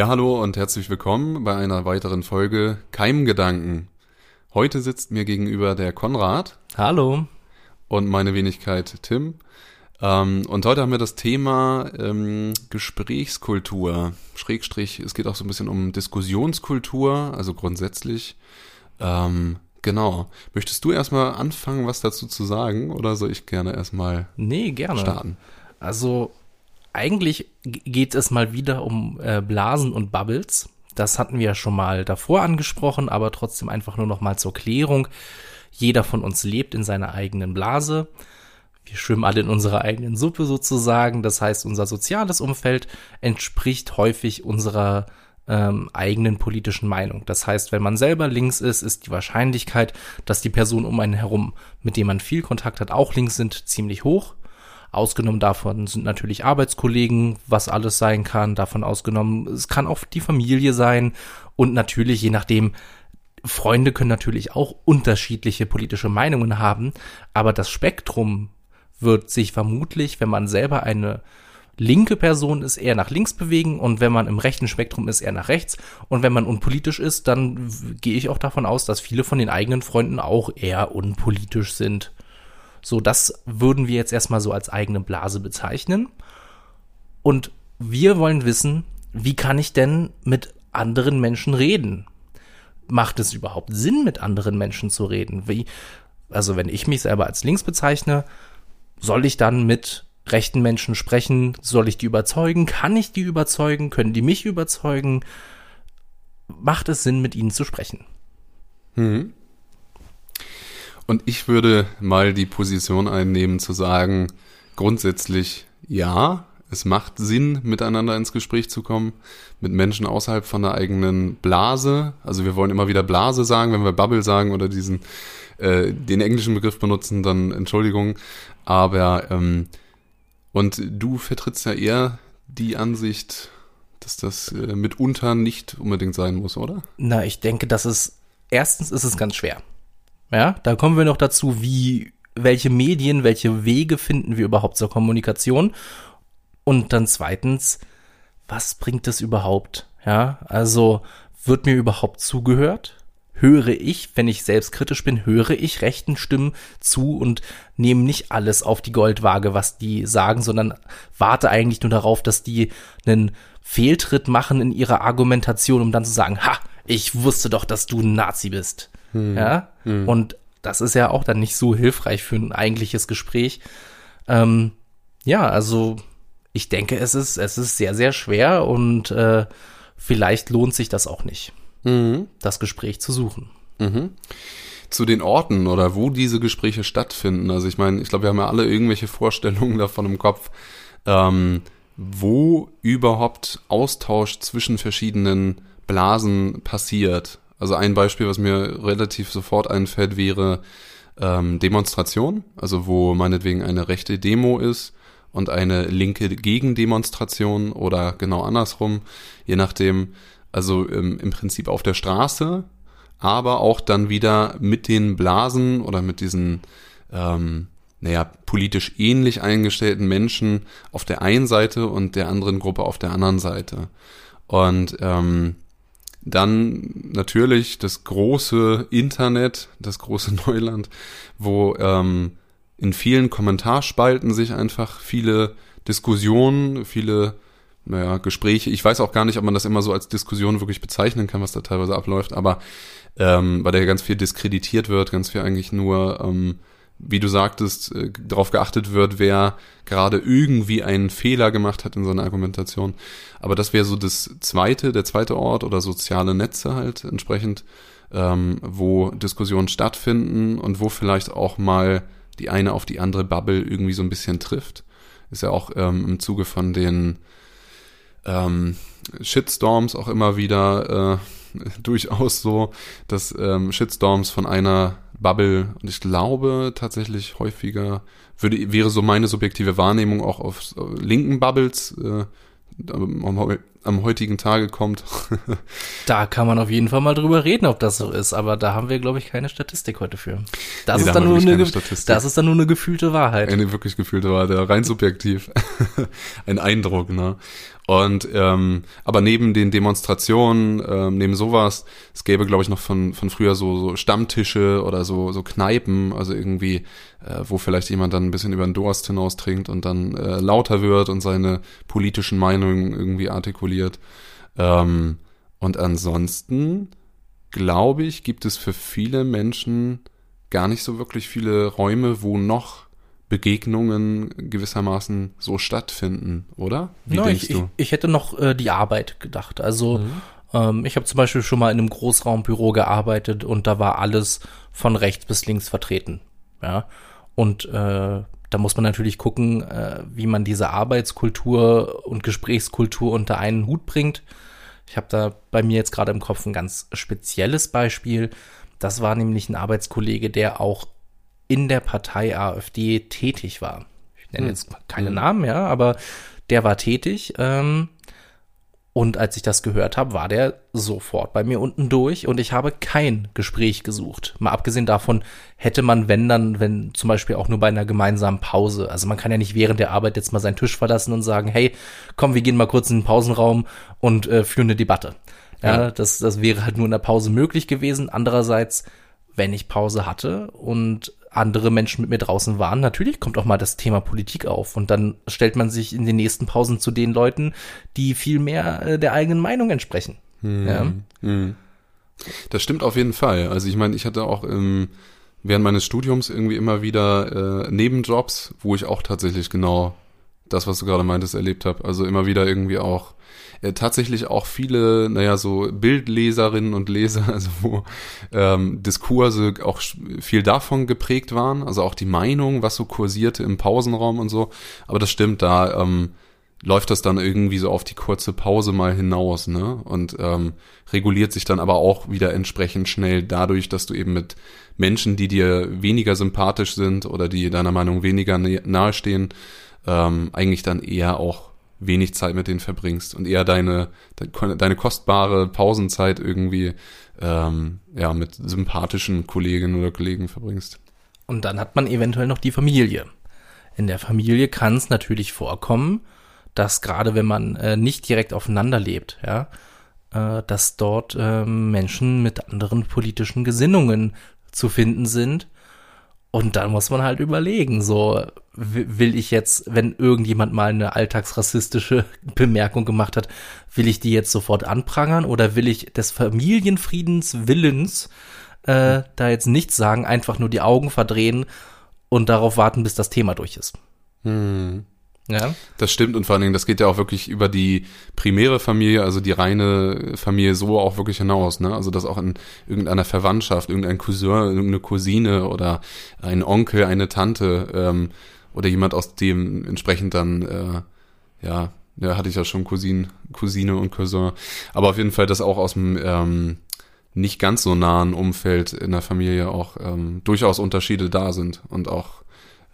Ja, hallo und herzlich willkommen bei einer weiteren Folge Keimgedanken. Heute sitzt mir gegenüber der Konrad. Hallo. Und meine Wenigkeit Tim. Ähm, und heute haben wir das Thema ähm, Gesprächskultur. Schrägstrich, es geht auch so ein bisschen um Diskussionskultur, also grundsätzlich. Ähm, genau. Möchtest du erstmal anfangen, was dazu zu sagen? Oder soll ich gerne erstmal nee, gerne. starten? Also eigentlich geht es mal wieder um äh, Blasen und Bubbles. Das hatten wir ja schon mal davor angesprochen, aber trotzdem einfach nur noch mal zur Klärung. Jeder von uns lebt in seiner eigenen Blase. Wir schwimmen alle in unserer eigenen Suppe sozusagen. Das heißt, unser soziales Umfeld entspricht häufig unserer ähm, eigenen politischen Meinung. Das heißt, wenn man selber links ist, ist die Wahrscheinlichkeit, dass die Personen um einen herum, mit denen man viel Kontakt hat, auch links sind, ziemlich hoch. Ausgenommen davon sind natürlich Arbeitskollegen, was alles sein kann. Davon ausgenommen, es kann auch die Familie sein. Und natürlich, je nachdem, Freunde können natürlich auch unterschiedliche politische Meinungen haben. Aber das Spektrum wird sich vermutlich, wenn man selber eine linke Person ist, eher nach links bewegen und wenn man im rechten Spektrum ist, eher nach rechts. Und wenn man unpolitisch ist, dann gehe ich auch davon aus, dass viele von den eigenen Freunden auch eher unpolitisch sind. So, das würden wir jetzt erstmal so als eigene Blase bezeichnen. Und wir wollen wissen, wie kann ich denn mit anderen Menschen reden? Macht es überhaupt Sinn, mit anderen Menschen zu reden? Wie, also wenn ich mich selber als links bezeichne, soll ich dann mit rechten Menschen sprechen? Soll ich die überzeugen? Kann ich die überzeugen? Können die mich überzeugen? Macht es Sinn, mit ihnen zu sprechen? Hm. Und ich würde mal die Position einnehmen zu sagen, grundsätzlich ja, es macht Sinn, miteinander ins Gespräch zu kommen, mit Menschen außerhalb von der eigenen Blase. Also wir wollen immer wieder Blase sagen, wenn wir Bubble sagen oder diesen äh, den englischen Begriff benutzen, dann Entschuldigung. Aber ähm, und du vertrittst ja eher die Ansicht, dass das äh, mitunter nicht unbedingt sein muss, oder? Na, ich denke, dass es erstens ist es ganz schwer. Ja, da kommen wir noch dazu, wie, welche Medien, welche Wege finden wir überhaupt zur Kommunikation? Und dann zweitens, was bringt es überhaupt? Ja, also wird mir überhaupt zugehört? Höre ich, wenn ich selbstkritisch bin, höre ich rechten Stimmen zu und nehme nicht alles auf die Goldwaage, was die sagen, sondern warte eigentlich nur darauf, dass die einen Fehltritt machen in ihrer Argumentation, um dann zu sagen, ha, ich wusste doch, dass du ein Nazi bist. Hm. Ja. Hm. Und das ist ja auch dann nicht so hilfreich für ein eigentliches Gespräch. Ähm, ja, also ich denke, es ist, es ist sehr, sehr schwer und äh, vielleicht lohnt sich das auch nicht, mhm. das Gespräch zu suchen. Mhm. Zu den Orten oder wo diese Gespräche stattfinden. Also ich meine, ich glaube, wir haben ja alle irgendwelche Vorstellungen davon im Kopf, ähm, wo überhaupt Austausch zwischen verschiedenen Blasen passiert. Also ein Beispiel, was mir relativ sofort einfällt, wäre ähm, Demonstration, also wo meinetwegen eine rechte Demo ist und eine linke Gegendemonstration oder genau andersrum, je nachdem, also ähm, im Prinzip auf der Straße, aber auch dann wieder mit den Blasen oder mit diesen, ähm, naja, politisch ähnlich eingestellten Menschen auf der einen Seite und der anderen Gruppe auf der anderen Seite. Und ähm, dann natürlich das große Internet, das große Neuland, wo ähm, in vielen Kommentarspalten sich einfach viele Diskussionen, viele naja, Gespräche, ich weiß auch gar nicht, ob man das immer so als Diskussion wirklich bezeichnen kann, was da teilweise abläuft, aber ähm, weil da ganz viel diskreditiert wird, ganz viel eigentlich nur ähm, wie du sagtest, äh, darauf geachtet wird, wer gerade irgendwie einen Fehler gemacht hat in seiner Argumentation. Aber das wäre so das zweite, der zweite Ort oder soziale Netze halt entsprechend, ähm, wo Diskussionen stattfinden und wo vielleicht auch mal die eine auf die andere Bubble irgendwie so ein bisschen trifft. Ist ja auch ähm, im Zuge von den ähm, Shitstorms auch immer wieder äh, durchaus so, dass ähm, Shitstorms von einer Bubble und ich glaube tatsächlich häufiger würde wäre so meine subjektive Wahrnehmung auch auf linken Bubbles äh, am heutigen Tage kommt. da kann man auf jeden Fall mal drüber reden, ob das so ist, aber da haben wir, glaube ich, keine Statistik heute für. Das, nee, ist, da dann nur eine, das ist dann nur eine gefühlte Wahrheit. Eine wirklich gefühlte Wahrheit, rein subjektiv. Ein Eindruck, ne? Und ähm, aber neben den Demonstrationen, ähm, neben sowas, es gäbe, glaube ich, noch von, von früher so, so Stammtische oder so, so Kneipen, also irgendwie, äh, wo vielleicht jemand dann ein bisschen über den Durst hinaus trinkt und dann äh, lauter wird und seine politischen Meinungen irgendwie artikuliert. Ähm, und ansonsten, glaube ich, gibt es für viele Menschen gar nicht so wirklich viele Räume, wo noch Begegnungen gewissermaßen so stattfinden, oder? Wie no, denkst ich, du? Ich, ich, hätte noch äh, die Arbeit gedacht. Also mhm. ähm, ich habe zum Beispiel schon mal in einem Großraumbüro gearbeitet und da war alles von rechts bis links vertreten. Ja. Und äh, da muss man natürlich gucken, äh, wie man diese Arbeitskultur und Gesprächskultur unter einen Hut bringt. Ich habe da bei mir jetzt gerade im Kopf ein ganz spezielles Beispiel. Das war nämlich ein Arbeitskollege, der auch in der Partei AfD tätig war. Ich nenne hm. jetzt keine hm. Namen, ja, aber der war tätig. Ähm, und als ich das gehört habe, war der sofort bei mir unten durch und ich habe kein Gespräch gesucht. Mal abgesehen davon hätte man, wenn dann, wenn zum Beispiel auch nur bei einer gemeinsamen Pause, also man kann ja nicht während der Arbeit jetzt mal seinen Tisch verlassen und sagen, hey, komm, wir gehen mal kurz in den Pausenraum und äh, führen eine Debatte. Ja, ja, Das, das wäre halt nur in der Pause möglich gewesen. Andererseits, wenn ich Pause hatte und andere Menschen mit mir draußen waren, natürlich kommt auch mal das Thema Politik auf und dann stellt man sich in den nächsten Pausen zu den Leuten, die viel mehr äh, der eigenen Meinung entsprechen. Hm. Ja. Hm. Das stimmt auf jeden Fall. Also ich meine, ich hatte auch im, während meines Studiums irgendwie immer wieder äh, Nebenjobs, wo ich auch tatsächlich genau das, was du gerade meintest, erlebt habe. Also immer wieder irgendwie auch äh, tatsächlich auch viele, naja, so Bildleserinnen und Leser, also wo ähm, Diskurse auch viel davon geprägt waren, also auch die Meinung, was so kursierte im Pausenraum und so. Aber das stimmt, da ähm, läuft das dann irgendwie so auf die kurze Pause mal hinaus, ne? Und ähm, reguliert sich dann aber auch wieder entsprechend schnell dadurch, dass du eben mit Menschen, die dir weniger sympathisch sind oder die deiner Meinung weniger nahestehen, ähm, eigentlich dann eher auch wenig Zeit mit denen verbringst und eher deine, deine kostbare Pausenzeit irgendwie ähm, ja, mit sympathischen Kolleginnen oder Kollegen verbringst. Und dann hat man eventuell noch die Familie. In der Familie kann es natürlich vorkommen, dass gerade wenn man äh, nicht direkt aufeinander lebt, ja, äh, dass dort äh, Menschen mit anderen politischen Gesinnungen zu finden sind und dann muss man halt überlegen, so will ich jetzt, wenn irgendjemand mal eine alltagsrassistische Bemerkung gemacht hat, will ich die jetzt sofort anprangern oder will ich des Familienfriedens Willens äh, da jetzt nichts sagen, einfach nur die Augen verdrehen und darauf warten, bis das Thema durch ist. Hm. Ja. Das stimmt und vor allen Dingen, das geht ja auch wirklich über die primäre Familie, also die reine Familie so auch wirklich hinaus, ne? Also dass auch in irgendeiner Verwandtschaft, irgendein Cousin, irgendeine Cousine oder ein Onkel, eine Tante ähm, oder jemand aus dem entsprechend dann, äh, ja, ja, hatte ich ja schon Cousin, Cousine und Cousin, aber auf jeden Fall, dass auch aus dem ähm, nicht ganz so nahen Umfeld in der Familie auch ähm, durchaus Unterschiede da sind und auch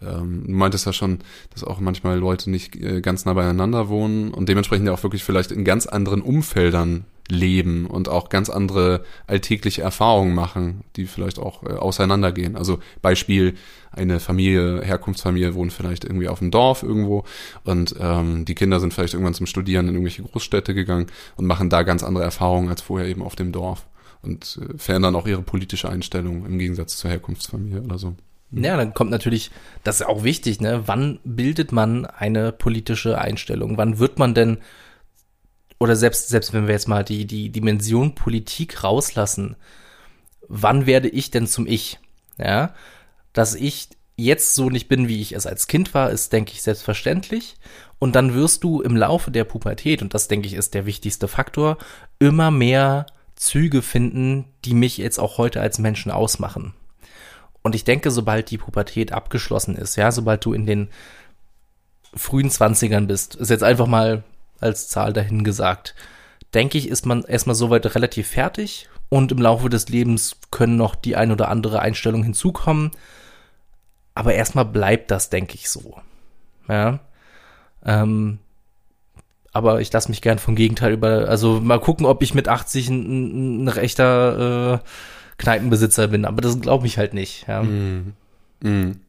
ähm, du meintest ja schon, dass auch manchmal Leute nicht äh, ganz nah beieinander wohnen und dementsprechend ja auch wirklich vielleicht in ganz anderen Umfeldern leben und auch ganz andere alltägliche Erfahrungen machen, die vielleicht auch äh, auseinandergehen. Also Beispiel, eine Familie, Herkunftsfamilie wohnt vielleicht irgendwie auf dem Dorf irgendwo und ähm, die Kinder sind vielleicht irgendwann zum Studieren in irgendwelche Großstädte gegangen und machen da ganz andere Erfahrungen als vorher eben auf dem Dorf und äh, verändern auch ihre politische Einstellung im Gegensatz zur Herkunftsfamilie oder so. Ja, dann kommt natürlich, das ist auch wichtig, ne? Wann bildet man eine politische Einstellung? Wann wird man denn, oder selbst, selbst wenn wir jetzt mal die, die Dimension Politik rauslassen, wann werde ich denn zum Ich? Ja, dass ich jetzt so nicht bin, wie ich es als Kind war, ist, denke ich, selbstverständlich. Und dann wirst du im Laufe der Pubertät, und das, denke ich, ist der wichtigste Faktor, immer mehr Züge finden, die mich jetzt auch heute als Menschen ausmachen. Und ich denke, sobald die Pubertät abgeschlossen ist, ja, sobald du in den frühen Zwanzigern bist, ist jetzt einfach mal als Zahl dahin gesagt, denke ich, ist man erstmal soweit relativ fertig und im Laufe des Lebens können noch die ein oder andere Einstellung hinzukommen. Aber erstmal bleibt das, denke ich, so. Ja. Ähm, aber ich lasse mich gern vom Gegenteil über, also mal gucken, ob ich mit 80 ein, ein rechter äh, Kneipenbesitzer bin, aber das glaube ich halt nicht. Ja. Mhm. Mhm.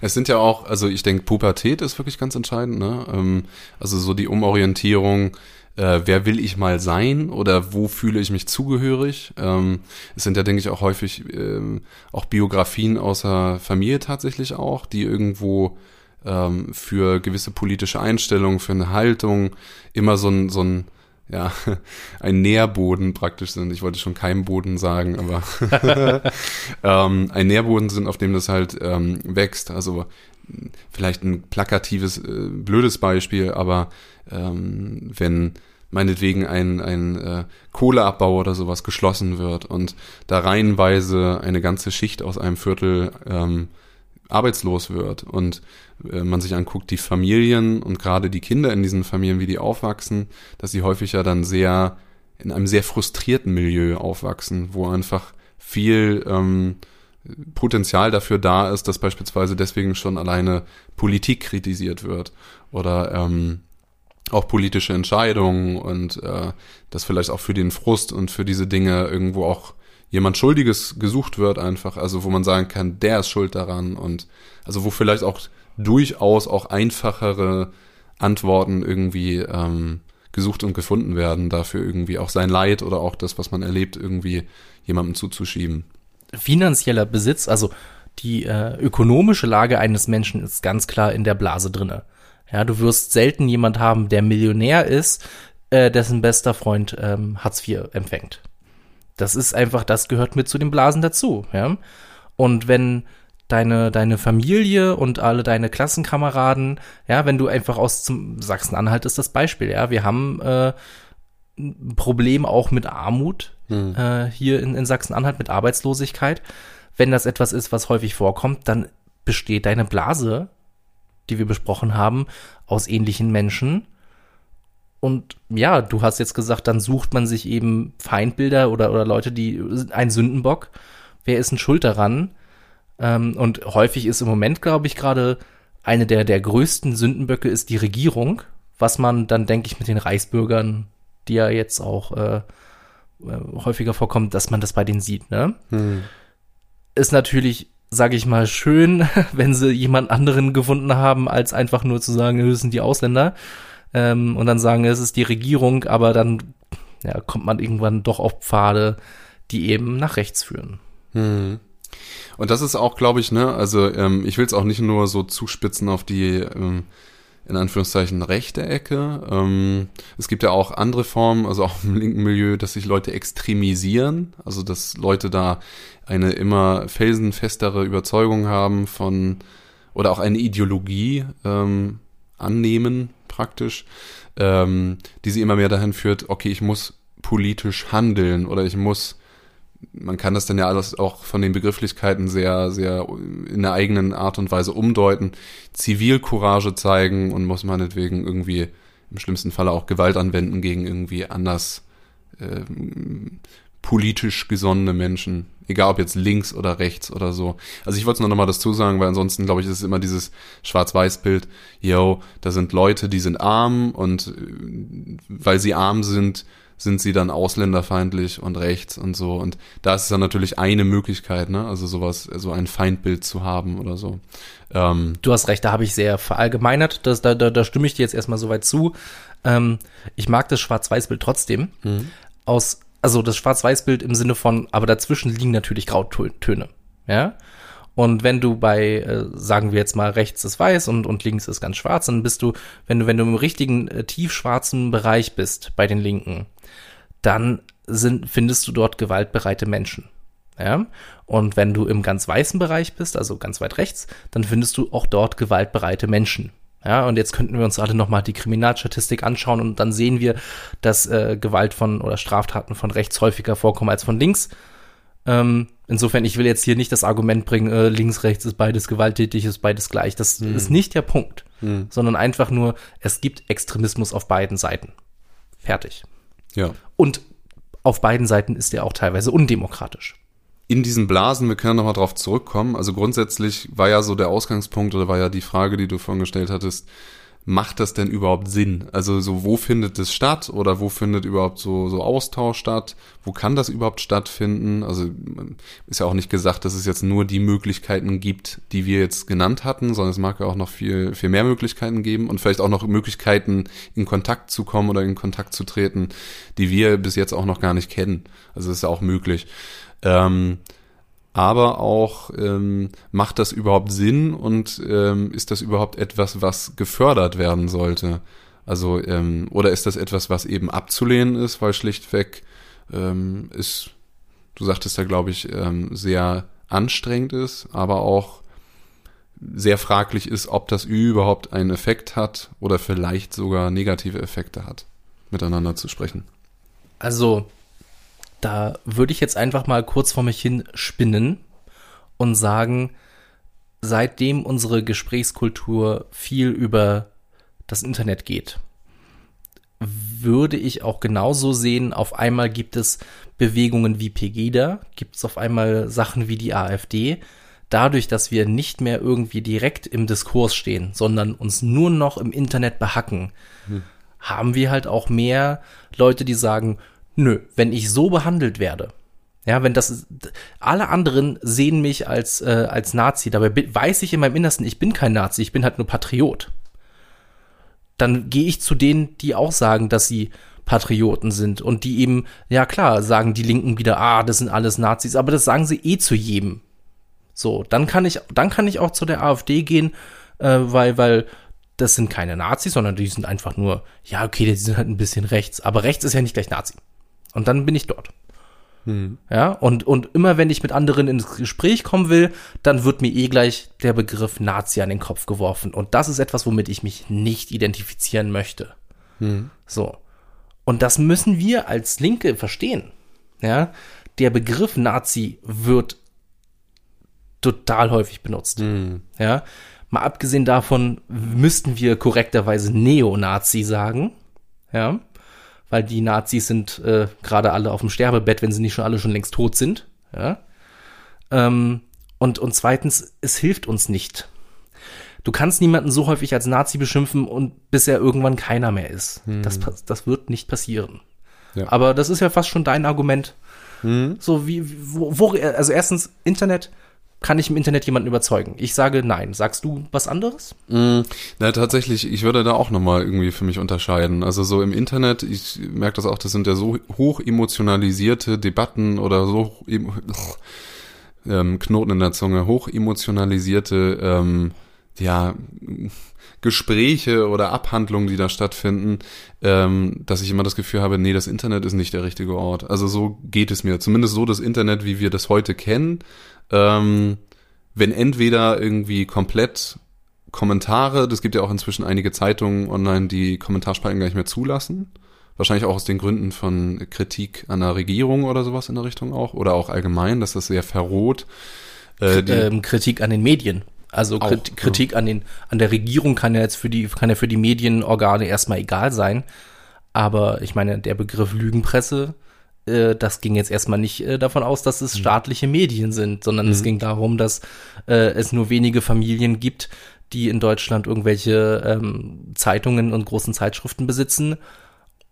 Es sind ja auch, also ich denke, Pubertät ist wirklich ganz entscheidend, ne? Ähm, also so die Umorientierung, äh, wer will ich mal sein oder wo fühle ich mich zugehörig. Ähm, es sind ja, denke ich, auch häufig ähm, auch Biografien außer Familie tatsächlich auch, die irgendwo ähm, für gewisse politische Einstellungen, für eine Haltung immer so ein, so ein ja, ein Nährboden praktisch sind. Ich wollte schon Keimboden sagen, aber ähm, ein Nährboden sind, auf dem das halt ähm, wächst. Also vielleicht ein plakatives, äh, blödes Beispiel, aber ähm, wenn meinetwegen ein, ein äh, Kohleabbau oder sowas geschlossen wird und da reihenweise eine ganze Schicht aus einem Viertel ähm, arbeitslos wird und äh, man sich anguckt, die Familien und gerade die Kinder in diesen Familien, wie die aufwachsen, dass sie häufig ja dann sehr in einem sehr frustrierten Milieu aufwachsen, wo einfach viel ähm, Potenzial dafür da ist, dass beispielsweise deswegen schon alleine Politik kritisiert wird oder ähm, auch politische Entscheidungen und äh, dass vielleicht auch für den Frust und für diese Dinge irgendwo auch jemand Schuldiges gesucht wird einfach, also wo man sagen kann, der ist schuld daran und also wo vielleicht auch durchaus auch einfachere Antworten irgendwie ähm, gesucht und gefunden werden, dafür irgendwie auch sein Leid oder auch das, was man erlebt, irgendwie jemandem zuzuschieben. Finanzieller Besitz, also die äh, ökonomische Lage eines Menschen ist ganz klar in der Blase drinne. Ja, du wirst selten jemand haben, der Millionär ist, äh, dessen bester Freund ähm, Hartz IV empfängt. Das ist einfach, das gehört mit zu den Blasen dazu. Ja? Und wenn deine, deine Familie und alle deine Klassenkameraden, ja, wenn du einfach aus zum Sachsen-Anhalt ist das Beispiel, ja, wir haben äh, ein Problem auch mit Armut hm. äh, hier in, in Sachsen-Anhalt, mit Arbeitslosigkeit. Wenn das etwas ist, was häufig vorkommt, dann besteht deine Blase, die wir besprochen haben, aus ähnlichen Menschen und ja, du hast jetzt gesagt, dann sucht man sich eben Feindbilder oder, oder Leute, die ein Sündenbock. Wer ist ein Schuld daran? Ähm, und häufig ist im Moment, glaube ich, gerade eine der, der größten Sündenböcke ist die Regierung, was man dann, denke ich, mit den Reichsbürgern, die ja jetzt auch äh, äh häufiger vorkommt, dass man das bei denen sieht. Ne? Hm. Ist natürlich, sage ich mal, schön, wenn sie jemand anderen gefunden haben, als einfach nur zu sagen, das sind die Ausländer ähm, und dann sagen, es ist die Regierung, aber dann ja, kommt man irgendwann doch auf Pfade, die eben nach rechts führen. Hm. Und das ist auch, glaube ich, ne, also ähm, ich will es auch nicht nur so zuspitzen auf die ähm, in Anführungszeichen rechte Ecke. Ähm, es gibt ja auch andere Formen, also auch im linken Milieu, dass sich Leute extremisieren, also dass Leute da eine immer felsenfestere Überzeugung haben von oder auch eine Ideologie ähm, annehmen, praktisch, ähm, die sie immer mehr dahin führt, okay, ich muss politisch handeln oder ich muss, man kann das dann ja alles auch von den Begrifflichkeiten sehr, sehr in der eigenen Art und Weise umdeuten, Zivilcourage zeigen und muss meinetwegen irgendwie im schlimmsten Falle auch Gewalt anwenden gegen irgendwie anders äh, politisch gesonnene Menschen. Egal ob jetzt links oder rechts oder so. Also ich wollte nur noch mal dazu sagen, weil ansonsten glaube ich, ist es immer dieses Schwarz-Weiß-Bild. Yo, da sind Leute, die sind arm und äh, weil sie arm sind, sind sie dann ausländerfeindlich und rechts und so. Und da ist es dann natürlich eine Möglichkeit, ne? Also sowas, so ein Feindbild zu haben oder so. Ähm, du hast recht, da habe ich sehr verallgemeinert. Das, da, da, da stimme ich dir jetzt erstmal soweit zu. Ähm, ich mag das Schwarz-Weiß-Bild trotzdem. Mhm. Aus also das Schwarz-Weiß-Bild im Sinne von, aber dazwischen liegen natürlich Grautöne, ja. Und wenn du bei, äh, sagen wir jetzt mal, rechts ist weiß und, und links ist ganz schwarz, dann bist du, wenn du, wenn du im richtigen äh, tiefschwarzen Bereich bist bei den Linken, dann sind, findest du dort gewaltbereite Menschen. Ja? Und wenn du im ganz weißen Bereich bist, also ganz weit rechts, dann findest du auch dort gewaltbereite Menschen. Ja, und jetzt könnten wir uns alle nochmal die Kriminalstatistik anschauen und dann sehen wir, dass äh, Gewalt von oder Straftaten von rechts häufiger vorkommen als von links. Ähm, insofern, ich will jetzt hier nicht das Argument bringen, äh, links, rechts ist beides gewalttätig, ist beides gleich. Das hm. ist nicht der Punkt, hm. sondern einfach nur, es gibt Extremismus auf beiden Seiten. Fertig. Ja. Und auf beiden Seiten ist er auch teilweise undemokratisch in diesen Blasen, wir können nochmal drauf zurückkommen. Also grundsätzlich war ja so der Ausgangspunkt oder war ja die Frage, die du vorhin gestellt hattest, macht das denn überhaupt Sinn? Also so, wo findet es statt oder wo findet überhaupt so, so Austausch statt? Wo kann das überhaupt stattfinden? Also ist ja auch nicht gesagt, dass es jetzt nur die Möglichkeiten gibt, die wir jetzt genannt hatten, sondern es mag ja auch noch viel, viel mehr Möglichkeiten geben und vielleicht auch noch Möglichkeiten, in Kontakt zu kommen oder in Kontakt zu treten, die wir bis jetzt auch noch gar nicht kennen. Also ist ja auch möglich. Ähm, aber auch ähm, macht das überhaupt Sinn und ähm, ist das überhaupt etwas, was gefördert werden sollte? Also ähm, oder ist das etwas, was eben abzulehnen ist, weil schlichtweg ähm, ist, du sagtest ja, glaube ich, ähm, sehr anstrengend ist, aber auch sehr fraglich ist, ob das überhaupt einen Effekt hat oder vielleicht sogar negative Effekte hat, miteinander zu sprechen. Also da würde ich jetzt einfach mal kurz vor mich hin spinnen und sagen, seitdem unsere Gesprächskultur viel über das Internet geht, würde ich auch genauso sehen, auf einmal gibt es Bewegungen wie Pegida, gibt es auf einmal Sachen wie die AfD. Dadurch, dass wir nicht mehr irgendwie direkt im Diskurs stehen, sondern uns nur noch im Internet behacken, hm. haben wir halt auch mehr Leute, die sagen, nö, wenn ich so behandelt werde, ja, wenn das alle anderen sehen mich als äh, als Nazi, dabei weiß ich in meinem Innersten, ich bin kein Nazi, ich bin halt nur Patriot. Dann gehe ich zu denen, die auch sagen, dass sie Patrioten sind und die eben, ja klar, sagen die Linken wieder, ah, das sind alles Nazis, aber das sagen sie eh zu jedem. So, dann kann ich, dann kann ich auch zu der AfD gehen, äh, weil, weil das sind keine Nazis, sondern die sind einfach nur, ja, okay, die sind halt ein bisschen rechts, aber rechts ist ja nicht gleich Nazi. Und dann bin ich dort. Hm. Ja, und, und immer wenn ich mit anderen ins Gespräch kommen will, dann wird mir eh gleich der Begriff Nazi an den Kopf geworfen. Und das ist etwas, womit ich mich nicht identifizieren möchte. Hm. So. Und das müssen wir als Linke verstehen. Ja, der Begriff Nazi wird total häufig benutzt. Hm. Ja, mal abgesehen davon müssten wir korrekterweise Neonazi sagen. Ja, weil die Nazis sind äh, gerade alle auf dem Sterbebett, wenn sie nicht schon alle schon längst tot sind. Ja? Ähm, und, und zweitens, es hilft uns nicht. Du kannst niemanden so häufig als Nazi beschimpfen und bis er irgendwann keiner mehr ist. Hm. Das, das wird nicht passieren. Ja. Aber das ist ja fast schon dein Argument. Hm. So wie, wo, wo, also erstens, Internet, kann ich im Internet jemanden überzeugen? Ich sage nein. Sagst du was anderes? Mm, na, tatsächlich, ich würde da auch nochmal irgendwie für mich unterscheiden. Also so im Internet, ich merke das auch, das sind ja so hoch emotionalisierte Debatten oder so ähm, Knoten in der Zunge, hoch emotionalisierte ähm, ja, Gespräche oder Abhandlungen, die da stattfinden, ähm, dass ich immer das Gefühl habe, nee, das Internet ist nicht der richtige Ort. Also so geht es mir. Zumindest so das Internet, wie wir das heute kennen ähm, wenn entweder irgendwie komplett Kommentare, das gibt ja auch inzwischen einige Zeitungen online, die Kommentarspalten gar nicht mehr zulassen. Wahrscheinlich auch aus den Gründen von Kritik an der Regierung oder sowas in der Richtung auch. Oder auch allgemein, dass das sehr verroht. Äh, ähm, Kritik an den Medien. Also auch, Kritik ja. an den an der Regierung kann ja jetzt für die kann ja für die Medienorgane erstmal egal sein, aber ich meine der Begriff Lügenpresse äh, das ging jetzt erstmal nicht äh, davon aus, dass es mhm. staatliche Medien sind, sondern mhm. es ging darum, dass äh, es nur wenige Familien gibt, die in Deutschland irgendwelche ähm, Zeitungen und großen Zeitschriften besitzen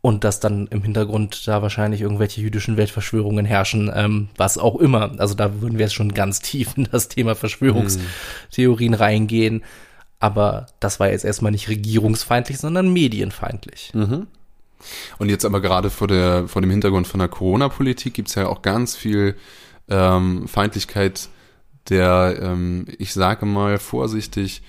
und dass dann im Hintergrund da wahrscheinlich irgendwelche jüdischen Weltverschwörungen herrschen, ähm, was auch immer. Also da würden wir jetzt schon ganz tief in das Thema Verschwörungstheorien mhm. reingehen. Aber das war jetzt erstmal nicht regierungsfeindlich, sondern medienfeindlich. Mhm. Und jetzt aber gerade vor, der, vor dem Hintergrund von der Corona-Politik gibt es ja auch ganz viel ähm, Feindlichkeit der, ähm, ich sage mal vorsichtig,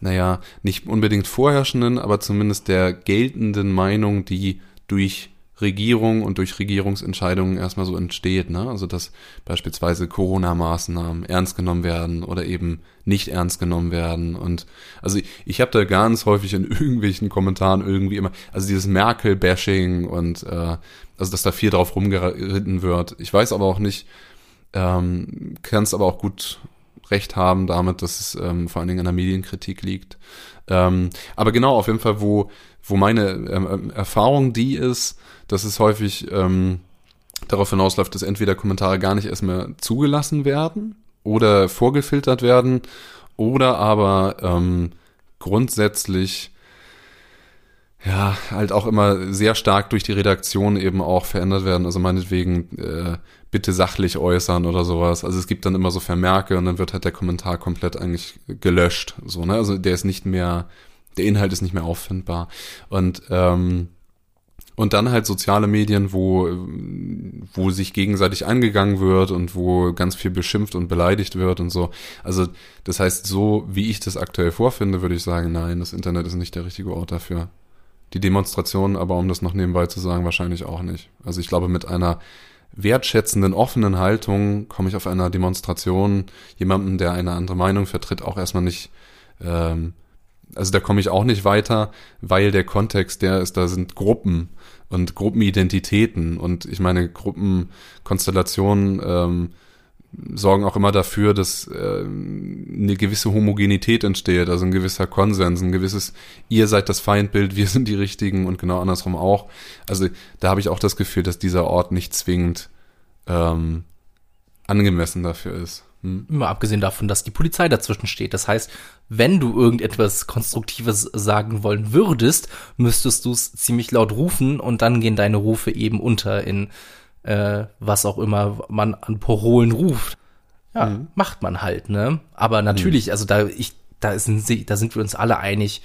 naja, nicht unbedingt vorherrschenden, aber zumindest der geltenden Meinung, die durch Regierung und durch Regierungsentscheidungen erstmal so entsteht. Ne? Also dass beispielsweise Corona-Maßnahmen ernst genommen werden oder eben nicht ernst genommen werden. Und also ich, ich habe da ganz häufig in irgendwelchen Kommentaren irgendwie immer, also dieses Merkel-Bashing und äh, also dass da viel drauf rumgeritten wird. Ich weiß aber auch nicht, ähm, kannst aber auch gut recht haben damit, dass es ähm, vor allen Dingen an der Medienkritik liegt. Ähm, aber genau, auf jeden Fall, wo, wo meine ähm, Erfahrung die ist, dass es häufig ähm, darauf hinausläuft, dass entweder Kommentare gar nicht erstmal zugelassen werden oder vorgefiltert werden oder aber ähm, grundsätzlich ja, halt auch immer sehr stark durch die Redaktion eben auch verändert werden. Also meinetwegen äh, bitte sachlich äußern oder sowas. Also es gibt dann immer so Vermerke und dann wird halt der Kommentar komplett eigentlich gelöscht. So, ne? Also der ist nicht mehr, der Inhalt ist nicht mehr auffindbar. Und ähm, und dann halt soziale Medien, wo, wo sich gegenseitig angegangen wird und wo ganz viel beschimpft und beleidigt wird und so. Also das heißt, so wie ich das aktuell vorfinde, würde ich sagen, nein, das Internet ist nicht der richtige Ort dafür. Die Demonstration, aber um das noch nebenbei zu sagen, wahrscheinlich auch nicht. Also ich glaube, mit einer wertschätzenden, offenen Haltung komme ich auf einer Demonstration jemanden, der eine andere Meinung vertritt, auch erstmal nicht, ähm, also da komme ich auch nicht weiter, weil der Kontext der ist, da sind Gruppen und Gruppenidentitäten und ich meine Gruppenkonstellationen ähm, sorgen auch immer dafür, dass äh, eine gewisse Homogenität entsteht, also ein gewisser Konsens, ein gewisses, ihr seid das Feindbild, wir sind die Richtigen und genau andersrum auch. Also da habe ich auch das Gefühl, dass dieser Ort nicht zwingend ähm, angemessen dafür ist. Hm? Immer abgesehen davon, dass die Polizei dazwischen steht. Das heißt, wenn du irgendetwas Konstruktives sagen wollen würdest, müsstest du es ziemlich laut rufen und dann gehen deine Rufe eben unter in äh, was auch immer man an Parolen ruft. Ja, mhm. macht man halt, ne? Aber natürlich, mhm. also da ich, da ist da sind wir uns alle einig,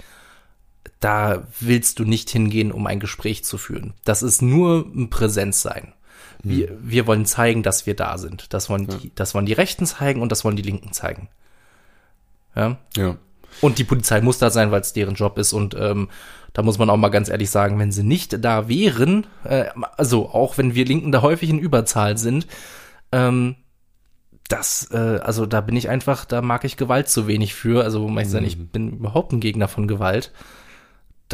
da willst du nicht hingehen, um ein Gespräch zu führen. Das ist nur ein Präsenz sein. Wir, mhm. wir wollen zeigen, dass wir da sind. Das wollen, ja. die, das wollen die Rechten zeigen und das wollen die Linken zeigen. Ja. ja. Und die Polizei muss da sein, weil es deren Job ist. Und ähm, da muss man auch mal ganz ehrlich sagen, wenn sie nicht da wären, äh, also auch wenn wir Linken da häufig in Überzahl sind, ähm, das, äh, also da bin ich einfach, da mag ich Gewalt zu wenig für. Also muss ich sagen, ich mhm. bin überhaupt ein Gegner von Gewalt.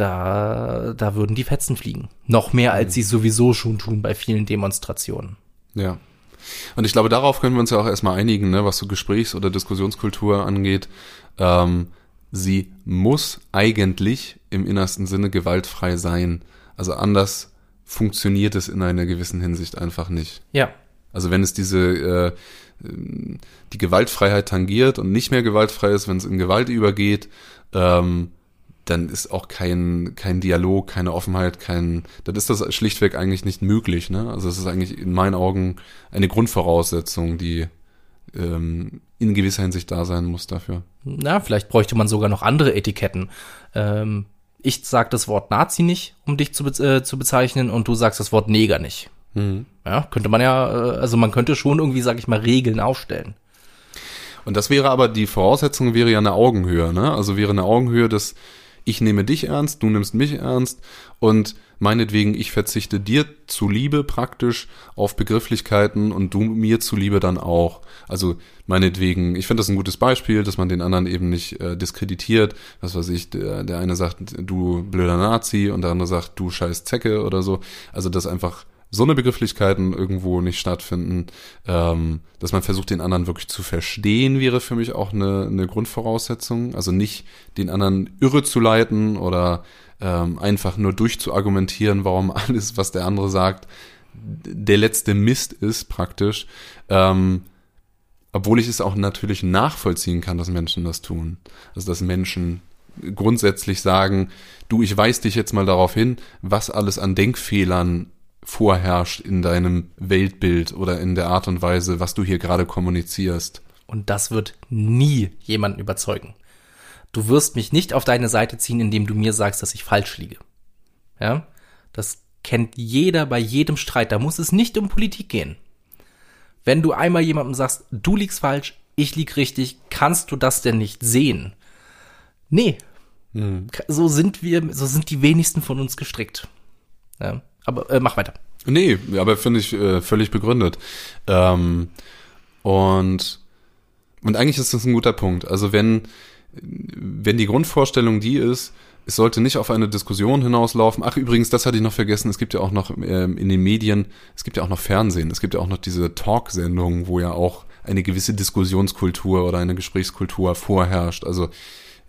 Da, da würden die Fetzen fliegen. Noch mehr, als sie sowieso schon tun bei vielen Demonstrationen. Ja. Und ich glaube, darauf können wir uns ja auch erstmal einigen, ne, was so Gesprächs- oder Diskussionskultur angeht. Ähm, sie muss eigentlich im innersten Sinne gewaltfrei sein. Also anders funktioniert es in einer gewissen Hinsicht einfach nicht. Ja. Also wenn es diese äh, die Gewaltfreiheit tangiert und nicht mehr gewaltfrei ist, wenn es in Gewalt übergeht, ähm, dann ist auch kein, kein Dialog, keine Offenheit, kein, dann ist das schlichtweg eigentlich nicht möglich. Ne? Also es ist eigentlich in meinen Augen eine Grundvoraussetzung, die ähm, in gewisser Hinsicht da sein muss dafür. Na, vielleicht bräuchte man sogar noch andere Etiketten. Ähm, ich sag das Wort Nazi nicht, um dich zu, äh, zu bezeichnen, und du sagst das Wort Neger nicht. Mhm. Ja, könnte man ja, äh, also man könnte schon irgendwie, sag ich mal, Regeln aufstellen. Und das wäre aber, die Voraussetzung wäre ja eine Augenhöhe, ne? Also wäre eine Augenhöhe, dass ich nehme dich ernst, du nimmst mich ernst und meinetwegen, ich verzichte dir zuliebe praktisch auf Begrifflichkeiten und du mir zuliebe dann auch. Also meinetwegen, ich finde das ein gutes Beispiel, dass man den anderen eben nicht äh, diskreditiert. Was weiß ich, der, der eine sagt, du blöder Nazi und der andere sagt, du scheiß Zecke oder so. Also das einfach so eine Begrifflichkeiten irgendwo nicht stattfinden, ähm, dass man versucht, den anderen wirklich zu verstehen, wäre für mich auch eine, eine Grundvoraussetzung. Also nicht den anderen irre zu leiten oder ähm, einfach nur durchzuargumentieren, warum alles, was der andere sagt, der letzte Mist ist praktisch. Ähm, obwohl ich es auch natürlich nachvollziehen kann, dass Menschen das tun. Also dass Menschen grundsätzlich sagen, du, ich weise dich jetzt mal darauf hin, was alles an Denkfehlern vorherrscht in deinem Weltbild oder in der Art und Weise, was du hier gerade kommunizierst. Und das wird nie jemanden überzeugen. Du wirst mich nicht auf deine Seite ziehen, indem du mir sagst, dass ich falsch liege. Ja? Das kennt jeder bei jedem Streit. Da muss es nicht um Politik gehen. Wenn du einmal jemandem sagst, du liegst falsch, ich lieg richtig, kannst du das denn nicht sehen? Nee. Hm. So sind wir, so sind die wenigsten von uns gestrickt. Ja. Aber äh, mach weiter. Nee, aber finde ich äh, völlig begründet. Ähm, und, und eigentlich ist das ein guter Punkt. Also wenn, wenn die Grundvorstellung die ist, es sollte nicht auf eine Diskussion hinauslaufen. Ach, übrigens, das hatte ich noch vergessen. Es gibt ja auch noch ähm, in den Medien, es gibt ja auch noch Fernsehen. Es gibt ja auch noch diese Talksendungen, wo ja auch eine gewisse Diskussionskultur oder eine Gesprächskultur vorherrscht. Also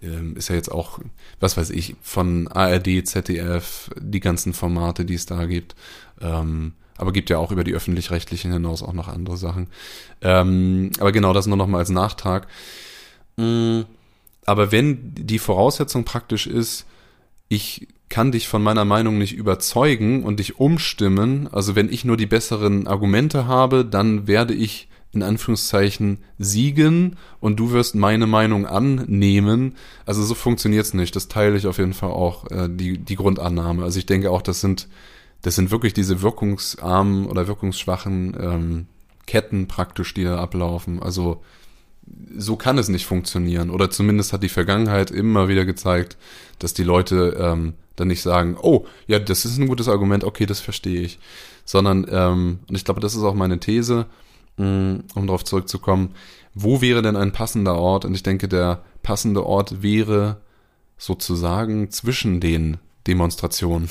ähm, ist ja jetzt auch, was weiß ich, von ARD, ZDF, die ganzen Formate, die es da gibt. Ähm, aber gibt ja auch über die öffentlich-rechtlichen hinaus auch noch andere Sachen. Ähm, aber genau das nur noch mal als Nachtrag. Mm, aber wenn die Voraussetzung praktisch ist, ich kann dich von meiner Meinung nicht überzeugen und dich umstimmen. Also wenn ich nur die besseren Argumente habe, dann werde ich in Anführungszeichen siegen und du wirst meine Meinung annehmen. Also so funktioniert's nicht. Das teile ich auf jeden Fall auch, äh, die, die Grundannahme. Also ich denke auch, das sind, das sind wirklich diese wirkungsarmen oder wirkungsschwachen ähm, Ketten praktisch, die da ablaufen. Also so kann es nicht funktionieren. Oder zumindest hat die Vergangenheit immer wieder gezeigt, dass die Leute ähm, dann nicht sagen, oh, ja, das ist ein gutes Argument, okay, das verstehe ich. Sondern, ähm, und ich glaube, das ist auch meine These, um darauf zurückzukommen, wo wäre denn ein passender Ort? Und ich denke, der passende Ort wäre sozusagen zwischen den Demonstrationen.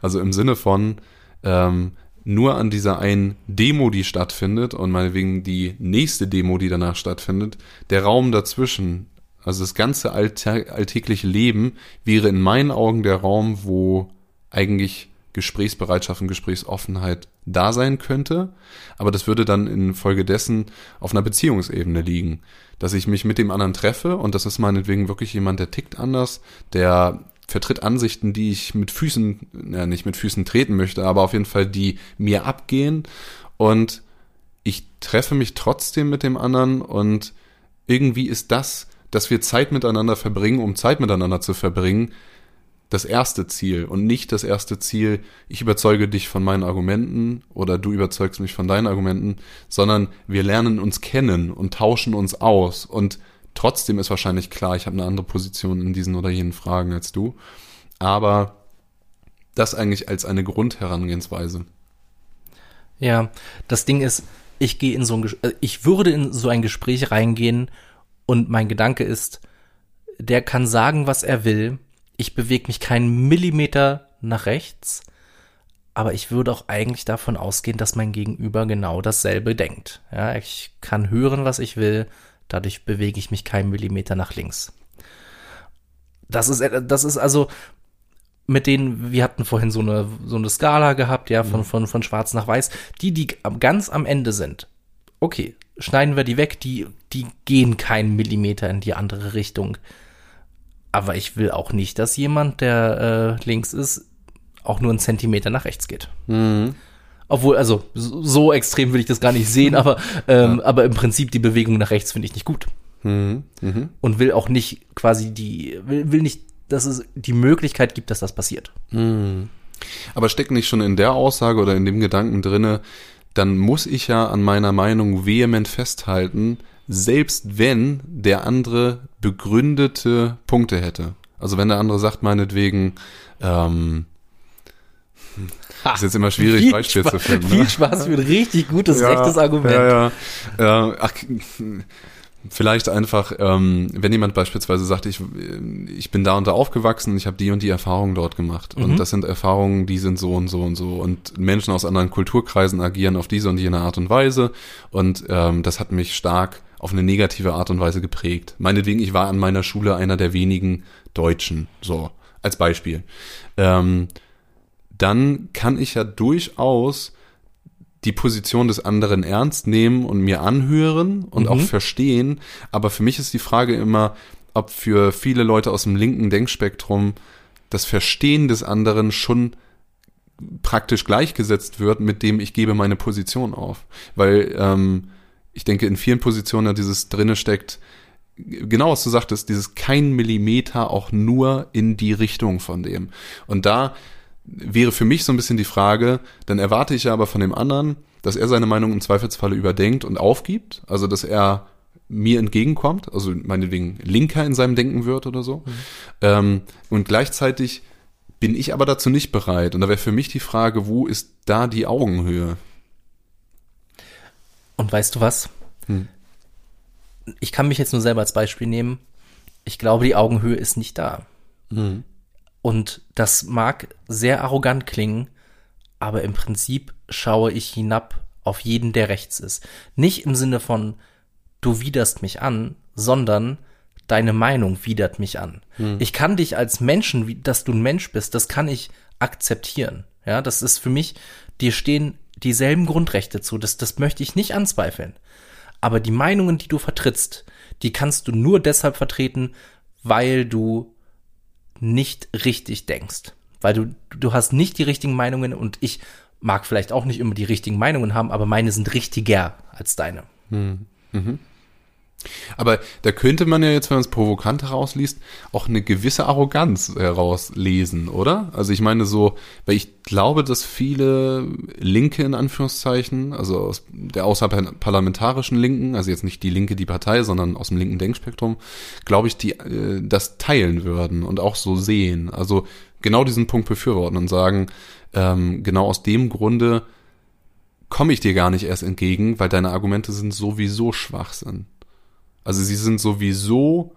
Also im Sinne von ähm, nur an dieser einen Demo, die stattfindet und meinetwegen die nächste Demo, die danach stattfindet, der Raum dazwischen, also das ganze alltägliche Leben wäre in meinen Augen der Raum, wo eigentlich Gesprächsbereitschaft und Gesprächsoffenheit da sein könnte, aber das würde dann infolgedessen auf einer Beziehungsebene liegen, dass ich mich mit dem anderen treffe und das ist meinetwegen wirklich jemand, der tickt anders, der vertritt Ansichten, die ich mit Füßen, ja nicht mit Füßen treten möchte, aber auf jeden Fall die mir abgehen und ich treffe mich trotzdem mit dem anderen und irgendwie ist das, dass wir Zeit miteinander verbringen, um Zeit miteinander zu verbringen, das erste Ziel und nicht das erste Ziel, ich überzeuge dich von meinen Argumenten oder du überzeugst mich von deinen Argumenten, sondern wir lernen uns kennen und tauschen uns aus und trotzdem ist wahrscheinlich klar, ich habe eine andere Position in diesen oder jenen Fragen als du, aber das eigentlich als eine Grundherangehensweise. Ja, das Ding ist, ich gehe in so ein, äh, ich würde in so ein Gespräch reingehen und mein Gedanke ist, der kann sagen, was er will ich bewege mich keinen Millimeter nach rechts, aber ich würde auch eigentlich davon ausgehen, dass mein Gegenüber genau dasselbe denkt. Ja, ich kann hören, was ich will, dadurch bewege ich mich keinen Millimeter nach links. Das ist, das ist also mit denen, wir hatten vorhin so eine, so eine Skala gehabt, ja, von, mhm. von, von schwarz nach weiß, die, die ganz am Ende sind. Okay, schneiden wir die weg, die, die gehen keinen Millimeter in die andere Richtung. Aber ich will auch nicht, dass jemand, der äh, links ist, auch nur einen Zentimeter nach rechts geht. Mhm. Obwohl, also so extrem will ich das gar nicht sehen, aber, ähm, ja. aber im Prinzip die Bewegung nach rechts finde ich nicht gut. Mhm. Mhm. Und will auch nicht quasi die, will, will nicht, dass es die Möglichkeit gibt, dass das passiert. Mhm. Aber steckt nicht schon in der Aussage oder in dem Gedanken drinne, dann muss ich ja an meiner Meinung vehement festhalten, selbst wenn der andere begründete Punkte hätte. Also wenn der andere sagt, meinetwegen, ähm, ha, ist jetzt immer schwierig, Beispiel zu finden. Viel ne? Spaß für ein richtig gutes, ja, rechtes Argument. Ja, ja. Äh, ach, vielleicht einfach, ähm, wenn jemand beispielsweise sagt, ich, ich bin da und da aufgewachsen, ich habe die und die Erfahrungen dort gemacht. Mhm. Und das sind Erfahrungen, die sind so und so und so. Und Menschen aus anderen Kulturkreisen agieren auf diese und jene Art und Weise. Und ähm, das hat mich stark auf eine negative Art und Weise geprägt. Meinetwegen, ich war an meiner Schule einer der wenigen Deutschen, so als Beispiel. Ähm, dann kann ich ja durchaus die Position des anderen ernst nehmen und mir anhören und mhm. auch verstehen. Aber für mich ist die Frage immer, ob für viele Leute aus dem linken Denkspektrum das Verstehen des anderen schon praktisch gleichgesetzt wird mit dem ich gebe meine Position auf. Weil ähm, ich denke, in vielen Positionen ja dieses drinne steckt, genau was du sagtest, dieses kein Millimeter auch nur in die Richtung von dem. Und da wäre für mich so ein bisschen die Frage, dann erwarte ich ja aber von dem anderen, dass er seine Meinung im Zweifelsfalle überdenkt und aufgibt, also dass er mir entgegenkommt, also meinetwegen linker in seinem Denken wird oder so. Mhm. Ähm, und gleichzeitig bin ich aber dazu nicht bereit. Und da wäre für mich die Frage, wo ist da die Augenhöhe? Und weißt du was? Hm. Ich kann mich jetzt nur selber als Beispiel nehmen. Ich glaube, die Augenhöhe ist nicht da. Hm. Und das mag sehr arrogant klingen, aber im Prinzip schaue ich hinab auf jeden, der rechts ist. Nicht im Sinne von, du widerst mich an, sondern deine Meinung widert mich an. Hm. Ich kann dich als Menschen, dass du ein Mensch bist, das kann ich akzeptieren. Ja, das ist für mich, dir stehen dieselben Grundrechte zu. Das, das möchte ich nicht anzweifeln. Aber die Meinungen, die du vertrittst, die kannst du nur deshalb vertreten, weil du nicht richtig denkst. Weil du, du hast nicht die richtigen Meinungen und ich mag vielleicht auch nicht immer die richtigen Meinungen haben, aber meine sind richtiger als deine. Mhm. Aber da könnte man ja jetzt, wenn man es provokant herausliest, auch eine gewisse Arroganz herauslesen, oder? Also ich meine so, weil ich glaube, dass viele Linke in Anführungszeichen, also aus der außerparlamentarischen Linken, also jetzt nicht die Linke, die Partei, sondern aus dem linken Denkspektrum, glaube ich, die äh, das teilen würden und auch so sehen. Also genau diesen Punkt befürworten und sagen, ähm, genau aus dem Grunde komme ich dir gar nicht erst entgegen, weil deine Argumente sind sowieso schwach sind. Also sie sind sowieso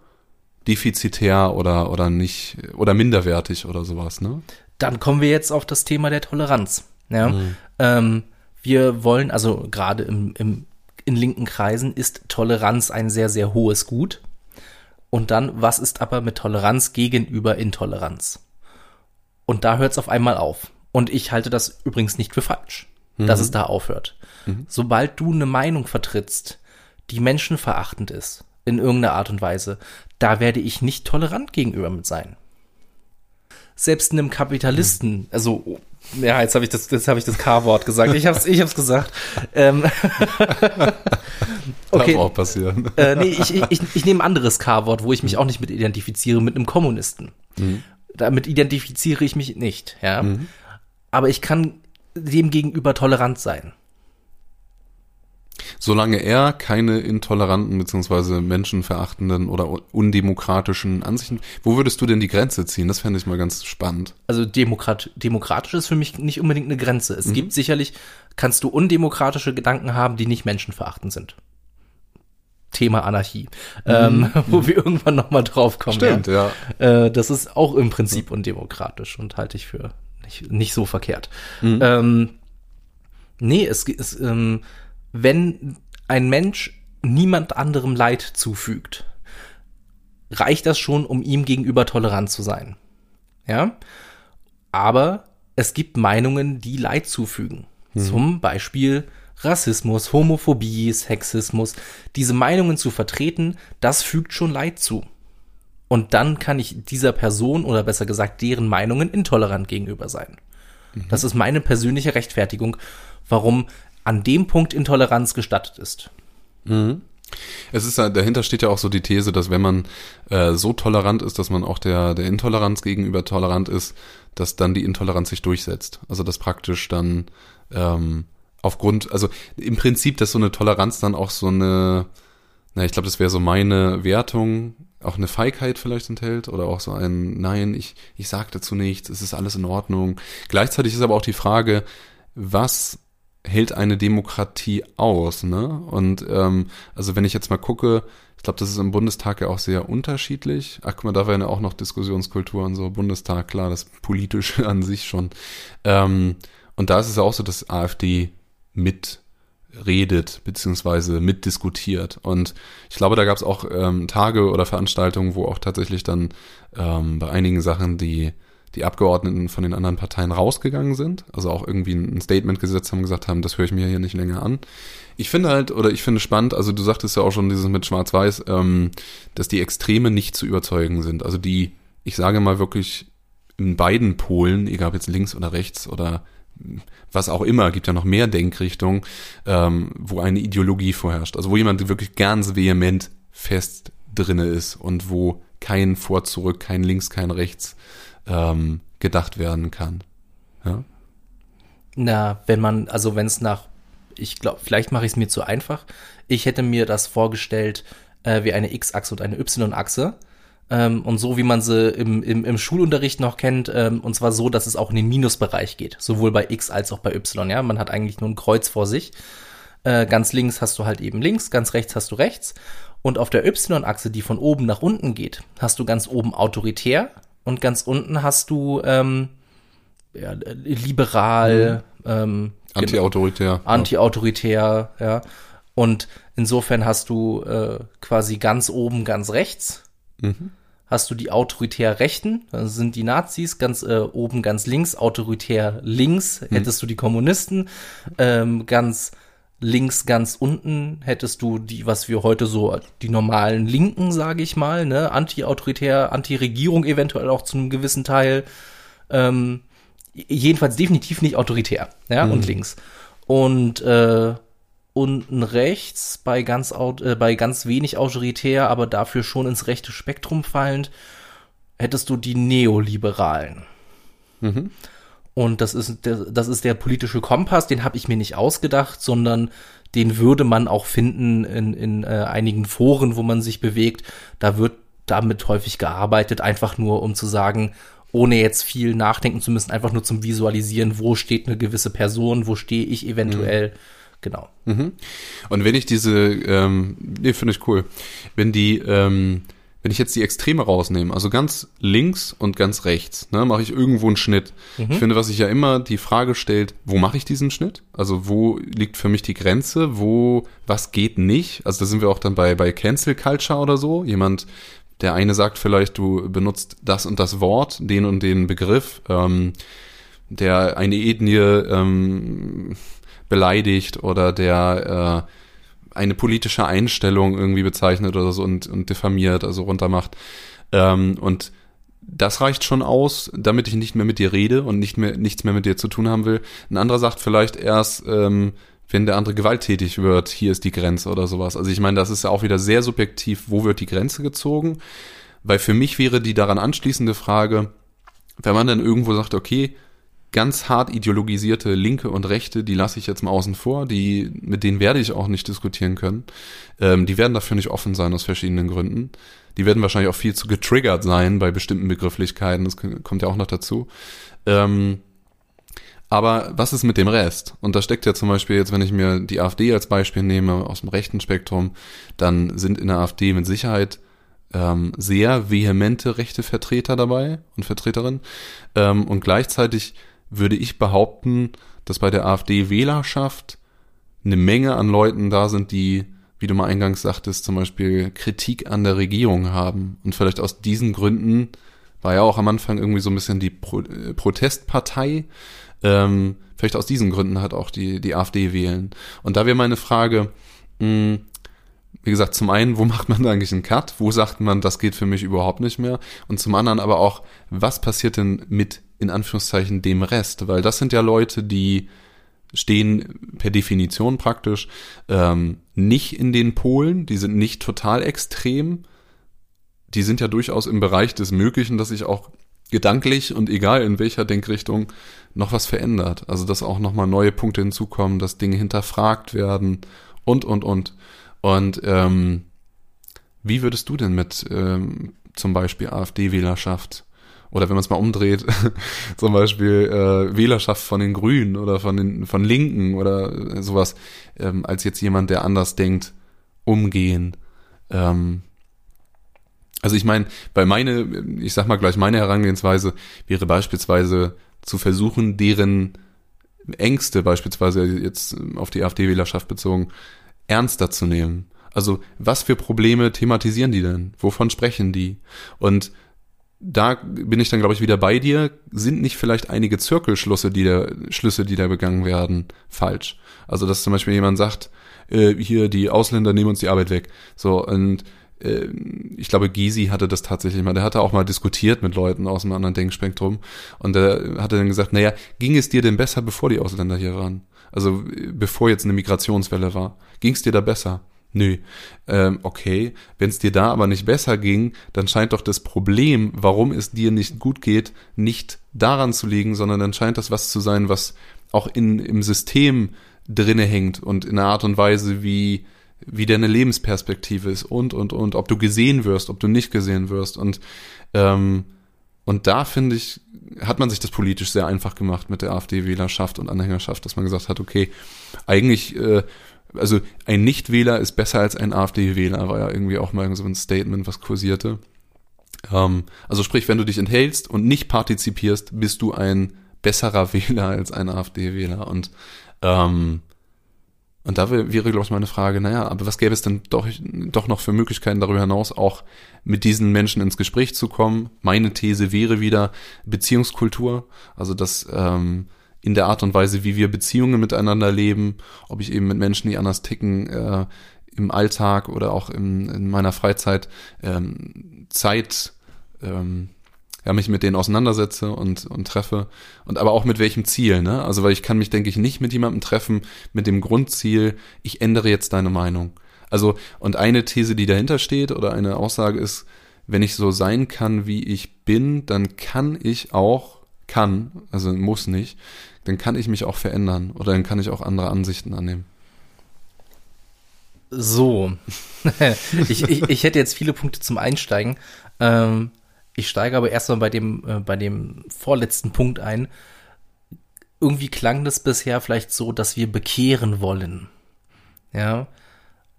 defizitär oder, oder nicht, oder minderwertig oder sowas, ne? Dann kommen wir jetzt auf das Thema der Toleranz. Ja? Mhm. Ähm, wir wollen, also gerade im, im, in linken Kreisen ist Toleranz ein sehr, sehr hohes Gut. Und dann, was ist aber mit Toleranz gegenüber Intoleranz? Und da hört es auf einmal auf. Und ich halte das übrigens nicht für falsch, mhm. dass es da aufhört. Mhm. Sobald du eine Meinung vertrittst, die menschenverachtend ist, in irgendeiner Art und Weise, da werde ich nicht tolerant gegenüber mit sein. Selbst einem Kapitalisten, also ja, jetzt habe ich das, jetzt habe ich das K-Wort gesagt. Ich habe es, ich hab's gesagt. Ähm, okay. Darf auch passieren. Äh, nee, ich, ich, ich nehme ein anderes K-Wort, wo ich mich auch nicht mit identifiziere, mit einem Kommunisten. Mhm. Damit identifiziere ich mich nicht, ja. Mhm. Aber ich kann dem gegenüber tolerant sein. Solange er keine intoleranten bzw. menschenverachtenden oder undemokratischen Ansichten. Wo würdest du denn die Grenze ziehen? Das fände ich mal ganz spannend. Also Demokrat, demokratisch ist für mich nicht unbedingt eine Grenze. Es mhm. gibt sicherlich, kannst du undemokratische Gedanken haben, die nicht menschenverachtend sind. Thema Anarchie, mhm. ähm, wo mhm. wir irgendwann nochmal drauf kommen. Stimmt, ja. ja. Äh, das ist auch im Prinzip undemokratisch und halte ich für nicht, nicht so verkehrt. Mhm. Ähm, nee, es, es ähm, wenn ein Mensch niemand anderem Leid zufügt, reicht das schon, um ihm gegenüber tolerant zu sein. Ja? Aber es gibt Meinungen, die Leid zufügen. Mhm. Zum Beispiel Rassismus, Homophobie, Sexismus. Diese Meinungen zu vertreten, das fügt schon Leid zu. Und dann kann ich dieser Person oder besser gesagt deren Meinungen intolerant gegenüber sein. Mhm. Das ist meine persönliche Rechtfertigung, warum an dem Punkt Intoleranz gestattet ist. Mhm. Es ist dahinter steht ja auch so die These, dass wenn man äh, so tolerant ist, dass man auch der der Intoleranz gegenüber tolerant ist, dass dann die Intoleranz sich durchsetzt. Also dass praktisch dann ähm, aufgrund, also im Prinzip, dass so eine Toleranz dann auch so eine, na ich glaube, das wäre so meine Wertung, auch eine Feigheit vielleicht enthält oder auch so ein Nein, ich ich sag dazu nichts, es ist alles in Ordnung. Gleichzeitig ist aber auch die Frage, was hält eine Demokratie aus, ne? Und ähm, also wenn ich jetzt mal gucke, ich glaube, das ist im Bundestag ja auch sehr unterschiedlich. Ach, guck mal, da wäre ja auch noch Diskussionskultur und so. Bundestag, klar, das Politische an sich schon. Ähm, und da ist es ja auch so, dass AfD mitredet, beziehungsweise mitdiskutiert. Und ich glaube, da gab es auch ähm, Tage oder Veranstaltungen, wo auch tatsächlich dann ähm, bei einigen Sachen die die Abgeordneten von den anderen Parteien rausgegangen sind, also auch irgendwie ein Statement gesetzt haben, gesagt haben, das höre ich mir hier nicht länger an. Ich finde halt, oder ich finde spannend, also du sagtest ja auch schon dieses mit Schwarz-Weiß, ähm, dass die Extreme nicht zu überzeugen sind. Also die, ich sage mal wirklich in beiden Polen, egal ob jetzt links oder rechts oder was auch immer, gibt ja noch mehr Denkrichtungen, ähm, wo eine Ideologie vorherrscht. Also wo jemand wirklich ganz vehement fest drinne ist und wo kein Vor zurück, kein links, kein rechts ähm, gedacht werden kann. Ja? Na, wenn man, also wenn es nach, ich glaube, vielleicht mache ich es mir zu einfach. Ich hätte mir das vorgestellt äh, wie eine X-Achse und eine Y-Achse. Ähm, und so wie man sie im, im, im Schulunterricht noch kennt, ähm, und zwar so, dass es auch in den Minusbereich geht, sowohl bei X als auch bei Y. Ja, man hat eigentlich nur ein Kreuz vor sich. Äh, ganz links hast du halt eben links, ganz rechts hast du rechts. Und auf der Y-Achse, die von oben nach unten geht, hast du ganz oben autoritär und ganz unten hast du ähm, ja, liberal, mhm. ähm, anti-autoritär, anti-autoritär, ja. ja. Und insofern hast du äh, quasi ganz oben, ganz rechts, mhm. hast du die autoritär Rechten, das sind die Nazis, ganz äh, oben, ganz links, autoritär links, mhm. hättest du die Kommunisten, ähm, ganz links ganz unten hättest du die, was wir heute so die normalen Linken, sage ich mal, ne, anti-autoritär, Anti-Regierung eventuell auch zu einem gewissen Teil. Ähm, jedenfalls definitiv nicht autoritär, ja, mhm. und links. Und äh, unten rechts bei ganz, äh, bei ganz wenig autoritär, aber dafür schon ins rechte Spektrum fallend, hättest du die Neoliberalen. Mhm. Und das ist, der, das ist der politische Kompass, den habe ich mir nicht ausgedacht, sondern den würde man auch finden in, in äh, einigen Foren, wo man sich bewegt. Da wird damit häufig gearbeitet, einfach nur um zu sagen, ohne jetzt viel nachdenken zu müssen, einfach nur zum Visualisieren, wo steht eine gewisse Person, wo stehe ich eventuell. Mhm. Genau. Mhm. Und wenn ich diese, ähm, nee, finde ich cool, wenn die, ähm, wenn ich jetzt die Extreme rausnehme, also ganz links und ganz rechts, ne, mache ich irgendwo einen Schnitt. Mhm. Ich finde, was sich ja immer die Frage stellt, wo mache ich diesen Schnitt? Also wo liegt für mich die Grenze? Wo, was geht nicht? Also da sind wir auch dann bei, bei Cancel Culture oder so. Jemand, der eine sagt vielleicht, du benutzt das und das Wort, den und den Begriff, ähm, der eine Ethnie ähm, beleidigt oder der äh, eine politische Einstellung irgendwie bezeichnet oder so und, und diffamiert, also runtermacht. Ähm, und das reicht schon aus, damit ich nicht mehr mit dir rede und nicht mehr nichts mehr mit dir zu tun haben will. Ein anderer sagt vielleicht erst, ähm, wenn der andere gewalttätig wird, hier ist die Grenze oder sowas. Also ich meine, das ist ja auch wieder sehr subjektiv, wo wird die Grenze gezogen? Weil für mich wäre die daran anschließende Frage, wenn man dann irgendwo sagt, okay, ganz hart ideologisierte Linke und Rechte, die lasse ich jetzt mal außen vor, die, mit denen werde ich auch nicht diskutieren können. Ähm, die werden dafür nicht offen sein aus verschiedenen Gründen. Die werden wahrscheinlich auch viel zu getriggert sein bei bestimmten Begrifflichkeiten, das kommt ja auch noch dazu. Ähm, aber was ist mit dem Rest? Und da steckt ja zum Beispiel jetzt, wenn ich mir die AfD als Beispiel nehme aus dem rechten Spektrum, dann sind in der AfD mit Sicherheit ähm, sehr vehemente rechte Vertreter dabei und Vertreterinnen. Ähm, und gleichzeitig würde ich behaupten, dass bei der AfD-Wählerschaft eine Menge an Leuten da sind, die, wie du mal eingangs sagtest, zum Beispiel Kritik an der Regierung haben. Und vielleicht aus diesen Gründen war ja auch am Anfang irgendwie so ein bisschen die Pro äh, Protestpartei. Ähm, vielleicht aus diesen Gründen hat auch die, die AfD wählen. Und da wäre meine Frage, mh, wie gesagt, zum einen, wo macht man da eigentlich einen Cut? Wo sagt man, das geht für mich überhaupt nicht mehr? Und zum anderen aber auch, was passiert denn mit in Anführungszeichen dem Rest, weil das sind ja Leute, die stehen per Definition praktisch ähm, nicht in den Polen, die sind nicht total extrem, die sind ja durchaus im Bereich des Möglichen, dass sich auch gedanklich und egal in welcher Denkrichtung noch was verändert. Also dass auch nochmal neue Punkte hinzukommen, dass Dinge hinterfragt werden und, und, und. Und ähm, wie würdest du denn mit ähm, zum Beispiel AfD-Wählerschaft oder wenn man es mal umdreht, zum Beispiel äh, Wählerschaft von den Grünen oder von den von Linken oder sowas, ähm, als jetzt jemand, der anders denkt, umgehen. Ähm, also ich meine, bei meine, ich sag mal gleich, meine Herangehensweise wäre beispielsweise zu versuchen, deren Ängste beispielsweise jetzt auf die AfD-Wählerschaft bezogen, ernster zu nehmen. Also was für Probleme thematisieren die denn? Wovon sprechen die? Und da bin ich dann, glaube ich, wieder bei dir. Sind nicht vielleicht einige Zirkelschlüsse, die da, Schlüsse, die da begangen werden, falsch? Also, dass zum Beispiel jemand sagt, äh, hier, die Ausländer nehmen uns die Arbeit weg. So, und äh, ich glaube, Gysi hatte das tatsächlich mal, der hatte auch mal diskutiert mit Leuten aus einem anderen Denkspektrum und der hatte dann gesagt, naja, ging es dir denn besser, bevor die Ausländer hier waren? Also, bevor jetzt eine Migrationswelle war. Ging es dir da besser? Nö. Ähm, okay, wenn es dir da aber nicht besser ging, dann scheint doch das Problem, warum es dir nicht gut geht, nicht daran zu liegen, sondern dann scheint das was zu sein, was auch in, im System drinne hängt und in einer Art und Weise, wie, wie deine Lebensperspektive ist und, und, und, ob du gesehen wirst, ob du nicht gesehen wirst und, ähm, und da finde ich, hat man sich das politisch sehr einfach gemacht mit der AfD-Wählerschaft und Anhängerschaft, dass man gesagt hat, okay, eigentlich äh, also ein Nichtwähler ist besser als ein AfD-Wähler, war ja irgendwie auch mal so ein Statement, was kursierte. Ähm, also sprich, wenn du dich enthältst und nicht partizipierst, bist du ein besserer Wähler als ein AfD-Wähler. Und ähm, und da wäre, glaube ich, meine Frage, naja, aber was gäbe es denn doch, doch noch für Möglichkeiten darüber hinaus, auch mit diesen Menschen ins Gespräch zu kommen? Meine These wäre wieder Beziehungskultur, also dass ähm, in der Art und Weise, wie wir Beziehungen miteinander leben, ob ich eben mit Menschen, die anders ticken, äh, im Alltag oder auch in, in meiner Freizeit ähm, Zeit ähm, ja, mich mit denen auseinandersetze und, und treffe. Und aber auch mit welchem Ziel, ne? Also, weil ich kann mich, denke ich, nicht mit jemandem treffen mit dem Grundziel, ich ändere jetzt deine Meinung. Also, und eine These, die dahinter steht oder eine Aussage ist, wenn ich so sein kann, wie ich bin, dann kann ich auch, kann, also muss nicht, dann kann ich mich auch verändern oder dann kann ich auch andere Ansichten annehmen. So, ich, ich, ich hätte jetzt viele Punkte zum Einsteigen. Ähm, ich steige aber erstmal bei dem, äh, bei dem vorletzten Punkt ein. Irgendwie klang das bisher vielleicht so, dass wir bekehren wollen. Ja.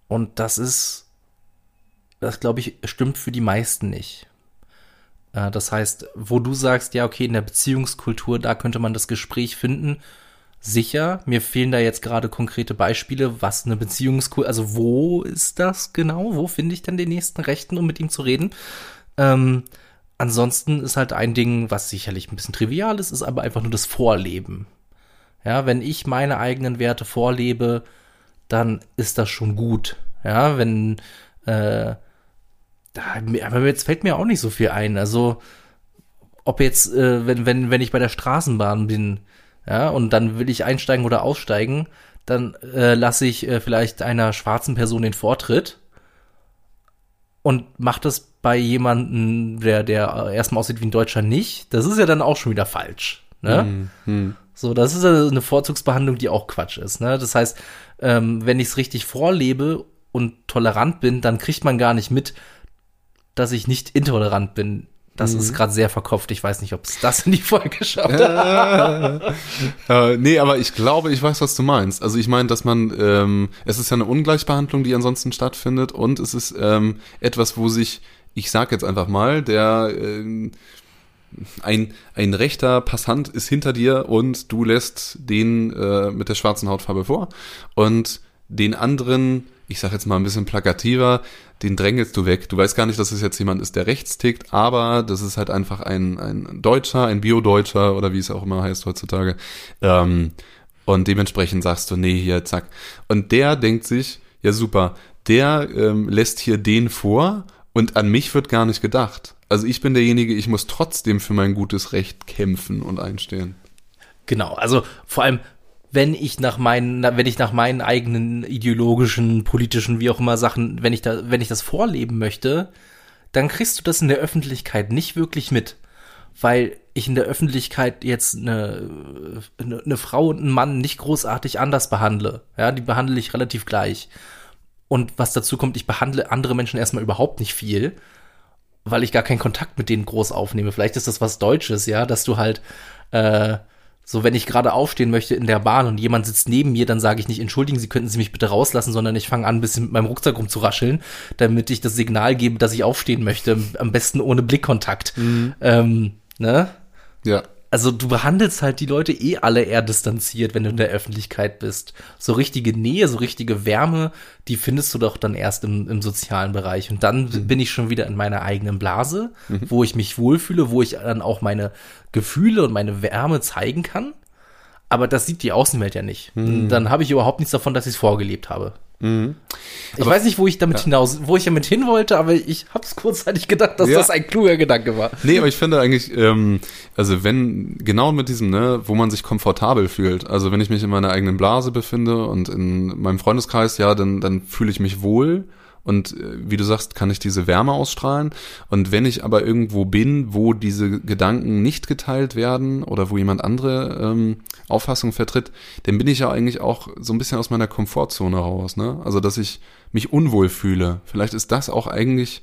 Und das ist, das glaube ich, stimmt für die meisten nicht. Äh, das heißt, wo du sagst, ja, okay, in der Beziehungskultur, da könnte man das Gespräch finden. Sicher, mir fehlen da jetzt gerade konkrete Beispiele, was eine Beziehungskultur, also wo ist das genau? Wo finde ich denn den nächsten Rechten, um mit ihm zu reden? Ähm, ansonsten ist halt ein Ding, was sicherlich ein bisschen trivial ist, ist aber einfach nur das Vorleben. Ja, wenn ich meine eigenen Werte vorlebe, dann ist das schon gut. Ja, wenn, äh, aber jetzt fällt mir auch nicht so viel ein. Also, ob jetzt, äh, wenn, wenn, wenn ich bei der Straßenbahn bin, ja, und dann will ich einsteigen oder aussteigen, dann äh, lasse ich äh, vielleicht einer schwarzen Person den Vortritt und mache das bei jemandem, der, der erstmal aussieht wie ein Deutscher nicht. Das ist ja dann auch schon wieder falsch. Ne? Mhm. So, das ist eine Vorzugsbehandlung, die auch Quatsch ist. Ne? Das heißt, ähm, wenn ich es richtig vorlebe und tolerant bin, dann kriegt man gar nicht mit, dass ich nicht intolerant bin. Das mhm. ist gerade sehr verkopft. Ich weiß nicht, ob es das in die Folge schafft. äh, nee, aber ich glaube, ich weiß, was du meinst. Also ich meine, dass man, ähm, es ist ja eine Ungleichbehandlung, die ansonsten stattfindet und es ist ähm, etwas, wo sich, ich sag jetzt einfach mal, der ähm, ein, ein rechter Passant ist hinter dir und du lässt den äh, mit der schwarzen Hautfarbe vor und den anderen, ich sag jetzt mal ein bisschen plakativer, den drängelst du weg. Du weißt gar nicht, dass es jetzt jemand ist, der rechts tickt, aber das ist halt einfach ein, ein Deutscher, ein Bio-Deutscher oder wie es auch immer heißt heutzutage. Ähm, und dementsprechend sagst du, nee, hier, zack. Und der denkt sich, ja super, der ähm, lässt hier den vor und an mich wird gar nicht gedacht. Also ich bin derjenige, ich muss trotzdem für mein gutes Recht kämpfen und einstehen. Genau, also vor allem, wenn ich nach meinen, wenn ich nach meinen eigenen ideologischen, politischen, wie auch immer Sachen, wenn ich da, wenn ich das vorleben möchte, dann kriegst du das in der Öffentlichkeit nicht wirklich mit. Weil ich in der Öffentlichkeit jetzt eine, eine, eine Frau und einen Mann nicht großartig anders behandle. Ja, die behandle ich relativ gleich. Und was dazu kommt, ich behandle andere Menschen erstmal überhaupt nicht viel weil ich gar keinen Kontakt mit denen groß aufnehme. Vielleicht ist das was Deutsches, ja, dass du halt, äh, so wenn ich gerade aufstehen möchte in der Bahn und jemand sitzt neben mir, dann sage ich nicht, entschuldigen Sie, könnten Sie mich bitte rauslassen, sondern ich fange an, ein bisschen mit meinem Rucksack rumzurascheln, damit ich das Signal gebe, dass ich aufstehen möchte, am besten ohne Blickkontakt. Mhm. Ähm, ne? Ja also du behandelst halt die Leute eh alle eher distanziert, wenn du in der Öffentlichkeit bist. So richtige Nähe, so richtige Wärme, die findest du doch dann erst im, im sozialen Bereich. Und dann mhm. bin ich schon wieder in meiner eigenen Blase, mhm. wo ich mich wohlfühle, wo ich dann auch meine Gefühle und meine Wärme zeigen kann. Aber das sieht die Außenwelt ja nicht. Mhm. Dann habe ich überhaupt nichts davon, dass ich es vorgelebt habe. Mhm. Ich aber, weiß nicht, wo ich damit ja. hinaus, wo ich damit hin wollte, aber ich habe es kurzzeitig gedacht, dass ja. das ein kluger Gedanke war. Nee, aber ich finde eigentlich, ähm, also wenn, genau mit diesem, ne, wo man sich komfortabel fühlt, also wenn ich mich in meiner eigenen Blase befinde und in meinem Freundeskreis, ja, dann, dann fühle ich mich wohl und äh, wie du sagst, kann ich diese Wärme ausstrahlen. Und wenn ich aber irgendwo bin, wo diese Gedanken nicht geteilt werden oder wo jemand andere ähm, Auffassung vertritt, dann bin ich ja eigentlich auch so ein bisschen aus meiner Komfortzone raus. Ne? Also dass ich mich unwohl fühle. Vielleicht ist das auch eigentlich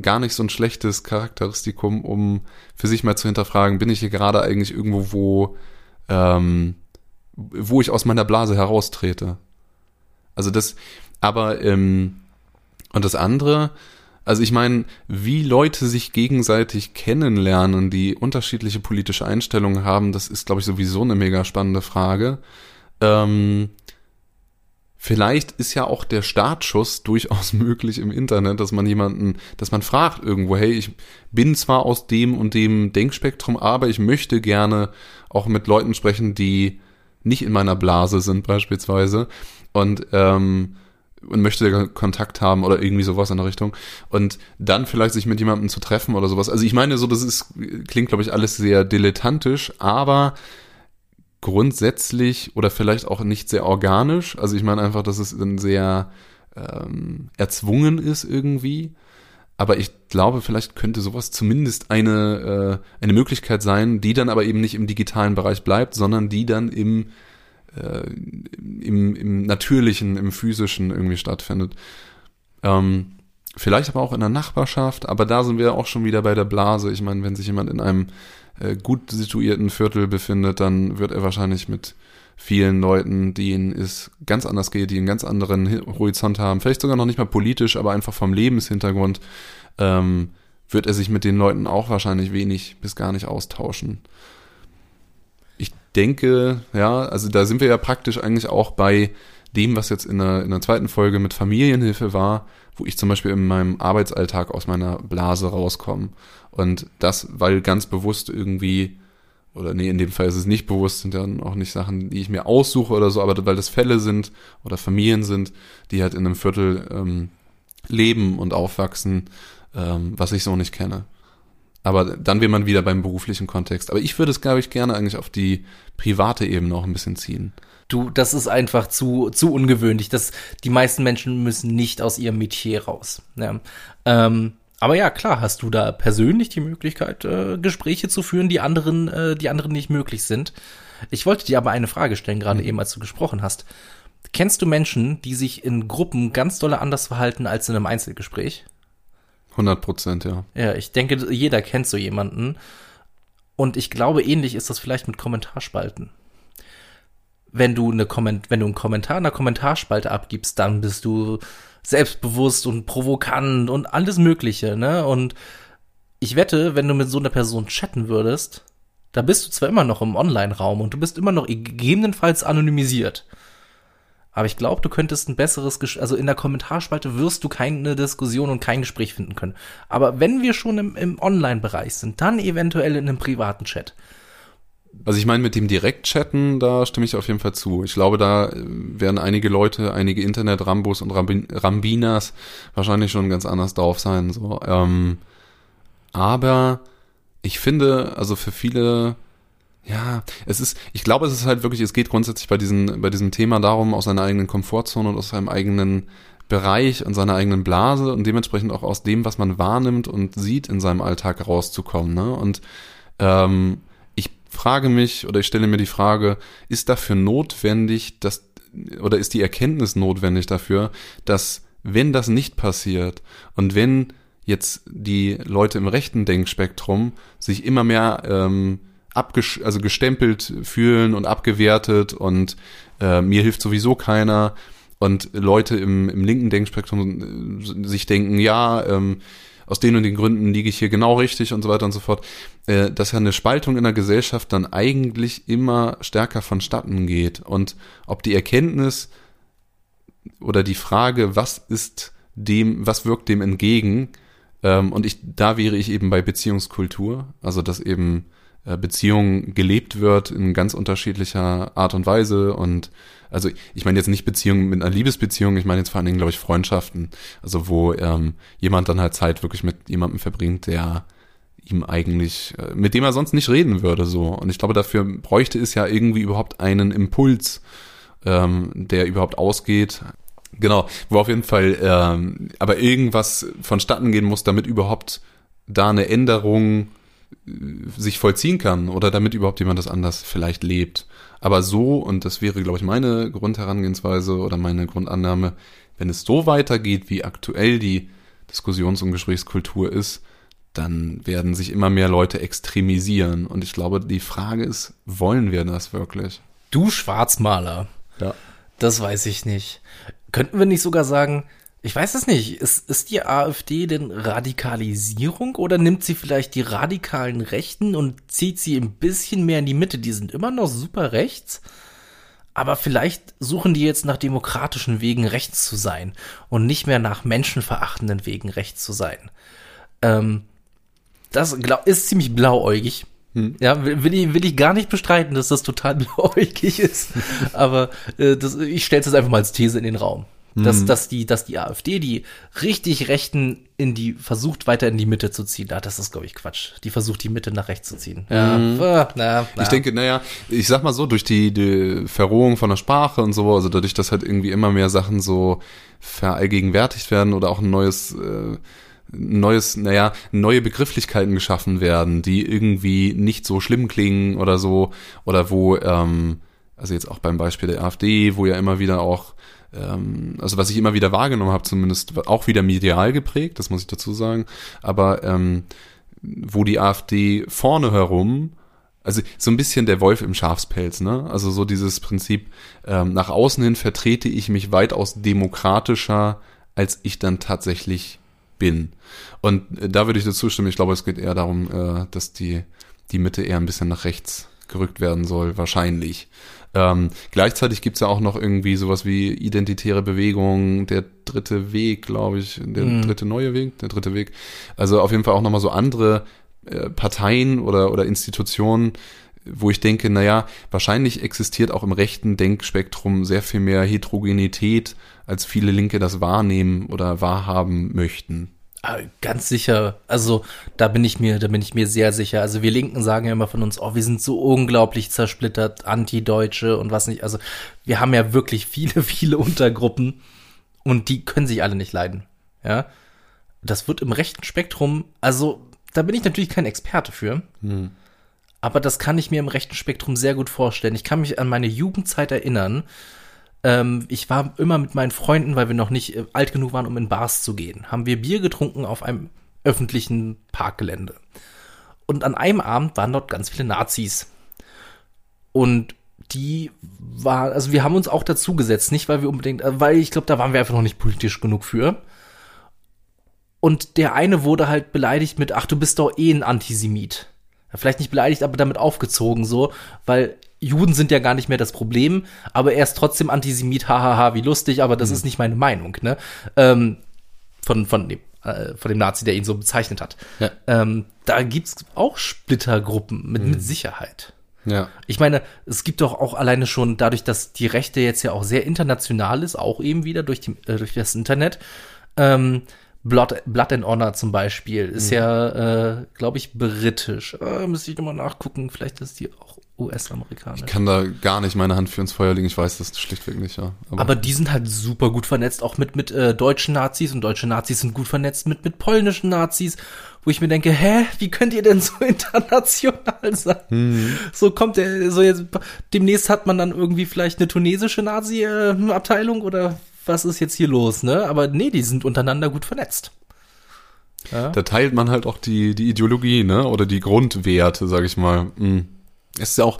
gar nicht so ein schlechtes Charakteristikum, um für sich mal zu hinterfragen, bin ich hier gerade eigentlich irgendwo, wo, ähm, wo ich aus meiner Blase heraustrete. Also das, aber ähm, und das andere, also ich meine, wie Leute sich gegenseitig kennenlernen, die unterschiedliche politische Einstellungen haben, das ist, glaube ich, sowieso eine mega spannende Frage. Ähm, vielleicht ist ja auch der Startschuss durchaus möglich im Internet, dass man jemanden, dass man fragt irgendwo, hey, ich bin zwar aus dem und dem Denkspektrum, aber ich möchte gerne auch mit Leuten sprechen, die nicht in meiner Blase sind beispielsweise. Und ähm, und möchte Kontakt haben oder irgendwie sowas in der Richtung und dann vielleicht sich mit jemandem zu treffen oder sowas. Also ich meine, so das ist klingt glaube ich alles sehr dilettantisch, aber grundsätzlich oder vielleicht auch nicht sehr organisch. Also ich meine einfach, dass es dann sehr ähm, erzwungen ist irgendwie. Aber ich glaube, vielleicht könnte sowas zumindest eine, äh, eine Möglichkeit sein, die dann aber eben nicht im digitalen Bereich bleibt, sondern die dann im, äh, im, im natürlichen, im physischen irgendwie stattfindet. Ähm, vielleicht aber auch in der Nachbarschaft, aber da sind wir auch schon wieder bei der Blase. Ich meine, wenn sich jemand in einem äh, gut situierten Viertel befindet, dann wird er wahrscheinlich mit vielen Leuten, denen es ganz anders geht, die einen ganz anderen Horizont haben, vielleicht sogar noch nicht mal politisch, aber einfach vom Lebenshintergrund, ähm, wird er sich mit den Leuten auch wahrscheinlich wenig bis gar nicht austauschen. Denke, ja, also da sind wir ja praktisch eigentlich auch bei dem, was jetzt in der, in der zweiten Folge mit Familienhilfe war, wo ich zum Beispiel in meinem Arbeitsalltag aus meiner Blase rauskomme. Und das, weil ganz bewusst irgendwie oder nee, in dem Fall ist es nicht bewusst, sind ja auch nicht Sachen, die ich mir aussuche oder so, aber weil das Fälle sind oder Familien sind, die halt in einem Viertel ähm, leben und aufwachsen, ähm, was ich so nicht kenne. Aber dann wäre man wieder beim beruflichen Kontext. Aber ich würde es, glaube ich, gerne eigentlich auf die private Ebene auch ein bisschen ziehen. Du, das ist einfach zu, zu ungewöhnlich. dass die meisten Menschen müssen nicht aus ihrem Metier raus. Ja. Ähm, aber ja, klar, hast du da persönlich die Möglichkeit, äh, Gespräche zu führen, die anderen, äh, die anderen nicht möglich sind. Ich wollte dir aber eine Frage stellen, gerade mhm. eben, als du gesprochen hast. Kennst du Menschen, die sich in Gruppen ganz dolle anders verhalten als in einem Einzelgespräch? 100 Prozent, ja. Ja, ich denke, jeder kennt so jemanden. Und ich glaube, ähnlich ist das vielleicht mit Kommentarspalten. Wenn du, eine Komment wenn du einen Kommentar in einer Kommentarspalte abgibst, dann bist du selbstbewusst und provokant und alles Mögliche, ne? Und ich wette, wenn du mit so einer Person chatten würdest, da bist du zwar immer noch im Online-Raum und du bist immer noch gegebenenfalls anonymisiert. Aber ich glaube, du könntest ein besseres, Ges also in der Kommentarspalte wirst du keine Diskussion und kein Gespräch finden können. Aber wenn wir schon im, im Online-Bereich sind, dann eventuell in einem privaten Chat. Also ich meine, mit dem Direktchatten, da stimme ich auf jeden Fall zu. Ich glaube, da äh, werden einige Leute, einige Internet-Rambos und Rambinas wahrscheinlich schon ganz anders drauf sein. So. Ähm, aber ich finde, also für viele, ja, es ist, ich glaube, es ist halt wirklich, es geht grundsätzlich bei, diesen, bei diesem Thema darum, aus seiner eigenen Komfortzone und aus seinem eigenen Bereich und seiner eigenen Blase und dementsprechend auch aus dem, was man wahrnimmt und sieht in seinem Alltag rauszukommen. Ne? Und ähm, frage mich oder ich stelle mir die Frage, ist dafür notwendig, dass oder ist die Erkenntnis notwendig dafür, dass wenn das nicht passiert und wenn jetzt die Leute im rechten Denkspektrum sich immer mehr ähm, abges also gestempelt fühlen und abgewertet und äh, mir hilft sowieso keiner. Und Leute im, im linken Denkspektrum äh, sich denken, ja, ähm, aus den und den Gründen liege ich hier genau richtig und so weiter und so fort, äh, dass ja eine Spaltung in der Gesellschaft dann eigentlich immer stärker vonstatten geht. Und ob die Erkenntnis oder die Frage, was ist dem, was wirkt dem entgegen, ähm, und ich, da wäre ich eben bei Beziehungskultur, also dass eben Beziehung gelebt wird in ganz unterschiedlicher Art und Weise und also ich meine jetzt nicht Beziehungen mit einer Liebesbeziehung, ich meine jetzt vor allen Dingen, glaube ich, Freundschaften, also wo ähm, jemand dann halt Zeit wirklich mit jemandem verbringt, der ihm eigentlich, äh, mit dem er sonst nicht reden würde, so. Und ich glaube, dafür bräuchte es ja irgendwie überhaupt einen Impuls, ähm, der überhaupt ausgeht. Genau, wo auf jeden Fall ähm, aber irgendwas vonstatten gehen muss, damit überhaupt da eine Änderung sich vollziehen kann oder damit überhaupt jemand das anders vielleicht lebt. Aber so, und das wäre, glaube ich, meine Grundherangehensweise oder meine Grundannahme, wenn es so weitergeht, wie aktuell die Diskussions- und Gesprächskultur ist, dann werden sich immer mehr Leute extremisieren. Und ich glaube, die Frage ist, wollen wir das wirklich? Du Schwarzmaler. Ja. Das weiß ich nicht. Könnten wir nicht sogar sagen, ich weiß es nicht. Ist, ist die AfD denn Radikalisierung oder nimmt sie vielleicht die radikalen Rechten und zieht sie ein bisschen mehr in die Mitte? Die sind immer noch super rechts, aber vielleicht suchen die jetzt nach demokratischen Wegen rechts zu sein und nicht mehr nach menschenverachtenden Wegen rechts zu sein. Ähm, das ist ziemlich blauäugig. Hm. Ja, will ich, will ich gar nicht bestreiten, dass das total blauäugig ist. Aber äh, das, ich stelle es einfach mal als These in den Raum. Dass, dass, die, dass die AfD die richtig Rechten in die, versucht weiter in die Mitte zu ziehen. Ah, das ist, glaube ich, Quatsch. Die versucht, die Mitte nach rechts zu ziehen. Ja, äh, na, na. Ich denke, naja, ich sag mal so, durch die, die Verrohung von der Sprache und so, also dadurch, dass halt irgendwie immer mehr Sachen so verallgegenwärtigt werden oder auch ein neues, äh, neues, naja, neue Begrifflichkeiten geschaffen werden, die irgendwie nicht so schlimm klingen oder so, oder wo, ähm, also jetzt auch beim Beispiel der AfD, wo ja immer wieder auch ähm, also was ich immer wieder wahrgenommen habe, zumindest auch wieder medial geprägt, das muss ich dazu sagen, aber ähm, wo die AfD vorne herum, also so ein bisschen der Wolf im Schafspelz, ne? Also so dieses Prinzip, ähm, nach außen hin vertrete ich mich weitaus demokratischer, als ich dann tatsächlich bin. Und äh, da würde ich dazu stimmen, ich glaube, es geht eher darum, äh, dass die, die Mitte eher ein bisschen nach rechts gerückt werden soll, wahrscheinlich. Ähm, gleichzeitig gibt's ja auch noch irgendwie sowas wie identitäre Bewegung, der dritte Weg, glaube ich, der Mhm. dritte neue Weg, der dritte Weg. Also auf jeden Fall auch nochmal so andere äh, Parteien oder, oder Institutionen, wo ich denke, naja, wahrscheinlich existiert auch im rechten Denkspektrum sehr viel mehr Heterogenität, als viele Linke das wahrnehmen oder wahrhaben möchten. Ah, Ganz sicher. Also da bin ich mir, da bin ich mir sehr sicher. Also wir Linken sagen ja immer von uns, oh, wir sind so unglaublich zersplittert, Anti-Deutsche und was nicht. Also wir haben ja wirklich viele, viele Untergruppen und die können sich alle nicht leiden. Ja, das wird im rechten Spektrum. Also da bin ich natürlich kein Experte für. Aber das kann ich mir im rechten Spektrum sehr gut vorstellen. Ich kann mich an meine Jugendzeit erinnern. Ähm, ich war immer mit meinen Freunden, weil wir noch nicht äh, alt genug waren, um in Bars zu gehen, haben wir Bier getrunken auf einem öffentlichen Parkgelände. Und an einem Abend waren dort ganz viele Nazis. Und die war, also wir haben uns auch dazu gesetzt, nicht weil wir unbedingt, äh, weil ich glaube, da waren wir einfach noch nicht politisch genug für. Und der eine wurde halt beleidigt mit, ach, du bist doch eh ein Antisemit. Vielleicht nicht beleidigt, aber damit aufgezogen so, weil Juden sind ja gar nicht mehr das Problem, aber er ist trotzdem Antisemit, hahaha, wie lustig, aber das ist nicht meine Meinung, ne? Ähm, von, von dem, äh, von dem Nazi, der ihn so bezeichnet hat. Ja. Ähm, da gibt's auch Splittergruppen mit, mit Sicherheit. Ja. Ich meine, es gibt doch auch alleine schon dadurch, dass die Rechte jetzt ja auch sehr international ist, auch eben wieder durch, die, äh, durch das Internet. Ähm, Blood, Blood and Honor zum Beispiel ist ja, äh, glaube ich, britisch. Äh, müsste ich nochmal nachgucken. Vielleicht ist die auch US-amerikanisch. Ich kann da gar nicht meine Hand für ins Feuer legen, ich weiß das schlichtweg nicht, ja. Aber die sind halt super gut vernetzt, auch mit, mit äh, deutschen Nazis und deutsche Nazis sind gut vernetzt mit, mit polnischen Nazis, wo ich mir denke, hä, wie könnt ihr denn so international sein? So kommt der, so jetzt, demnächst hat man dann irgendwie vielleicht eine tunesische Nazi-Abteilung oder was ist jetzt hier los, ne? Aber nee, die sind untereinander gut vernetzt. Ja? Da teilt man halt auch die, die Ideologie, ne? Oder die Grundwerte, sag ich mal. Mm. Es ist ja auch,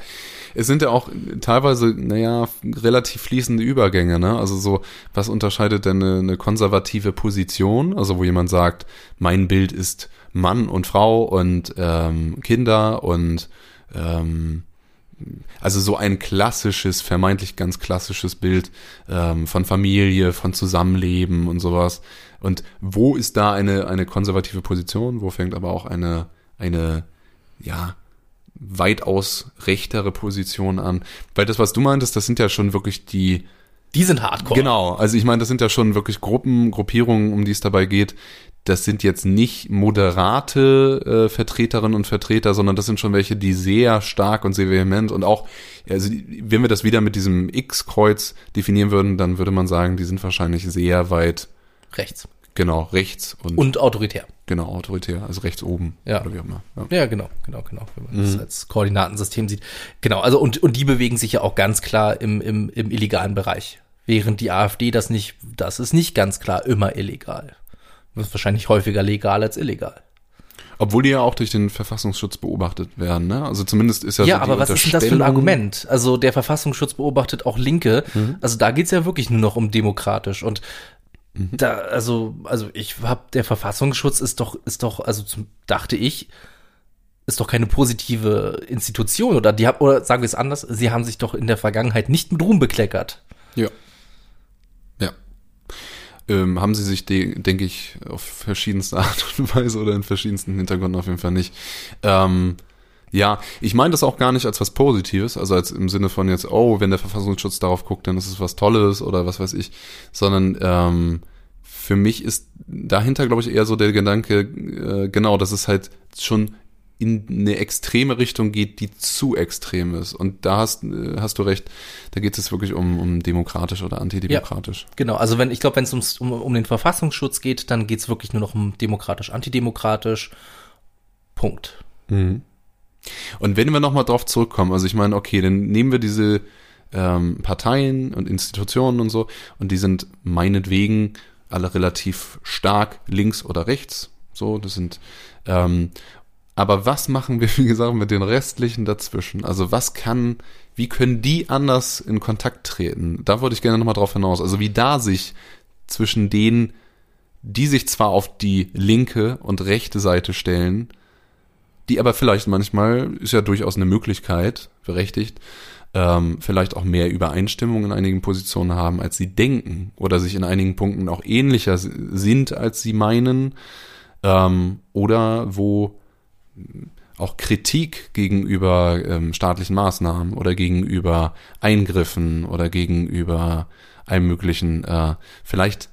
es sind ja auch teilweise, naja, relativ fließende Übergänge, ne? Also so, was unterscheidet denn eine, eine konservative Position? Also wo jemand sagt, mein Bild ist Mann und Frau und ähm, Kinder und ähm, also so ein klassisches, vermeintlich ganz klassisches Bild ähm, von Familie, von Zusammenleben und sowas. Und wo ist da eine, eine konservative Position? Wo fängt aber auch eine, eine, ja, weitaus rechtere Position an? Weil das, was du meintest, das sind ja schon wirklich die, Die sind hardcore. Genau, also ich meine, das sind ja schon wirklich Gruppen, Gruppierungen, um die es dabei geht. Das sind jetzt nicht moderate äh, Vertreterinnen und Vertreter, sondern das sind schon welche, die sehr stark und sehr vehement und auch, also wenn wir das wieder mit diesem X-Kreuz definieren würden, dann würde man sagen, die sind wahrscheinlich sehr weit, Rechts. Genau, rechts und, Und autoritär. genau, autoritär, also rechts oben. Ja. Oder wie auch immer. Ja. Ja, genau, genau, genau. Wenn man das als Koordinatensystem sieht. Genau, also und, und die bewegen sich ja auch ganz klar im, im, im illegalen Bereich. Während die AfD das nicht, das ist nicht ganz klar immer illegal. Das ist wahrscheinlich häufiger legal als illegal. Obwohl die ja auch durch den Verfassungsschutz beobachtet werden, ne? Also zumindest ist ja, Ja, so die aber was ist denn das für ein Argument? Also der Verfassungsschutz beobachtet auch Linke. Mhm. Also da geht's ja wirklich nur noch um demokratisch. Und Mhm. da, also, also ich hab, der Verfassungsschutz ist doch, ist doch, also zum, dachte ich, ist doch keine positive Institution oder die haben, oder sagen wir es anders, sie haben sich doch in der Vergangenheit nicht mit Ruhm bekleckert. Ja. Ja. Ähm, haben sie sich, de denke ich, auf verschiedenste Art und Weise oder in verschiedensten Hintergründen auf jeden Fall nicht. Ähm, Ja, ich meine das auch gar nicht als was Positives, also als im Sinne von jetzt, oh, wenn der Verfassungsschutz darauf guckt, dann ist es was Tolles oder was weiß ich, sondern ähm, für mich ist dahinter, glaube ich, eher so der Gedanke, äh, genau, dass es halt schon in eine extreme Richtung geht, die zu extrem ist. Und da hast, äh, hast du recht, da geht es wirklich um, um demokratisch oder antidemokratisch. Ja, genau, also wenn ich glaube, wenn es um, um den Verfassungsschutz geht, dann geht es wirklich nur noch um demokratisch, antidemokratisch. Punkt. Mhm. Und wenn wir nochmal drauf zurückkommen, also ich meine, okay, dann nehmen wir diese ähm, Parteien und Institutionen und so, und die sind meinetwegen alle relativ stark links oder rechts. So, das sind ähm, aber was machen wir, wie gesagt, mit den restlichen dazwischen? Also was kann, wie können die anders in Kontakt treten? Da wollte ich gerne nochmal drauf hinaus. Also wie da sich zwischen denen, die sich zwar auf die linke und rechte Seite stellen, die aber vielleicht manchmal, ist ja durchaus eine Möglichkeit, berechtigt, ähm, vielleicht auch mehr Übereinstimmung in einigen Positionen haben, als sie denken oder sich in einigen Punkten auch ähnlicher sind, als sie meinen, ähm, oder wo auch Kritik gegenüber ähm, staatlichen Maßnahmen oder gegenüber Eingriffen oder gegenüber allem möglichen äh, vielleicht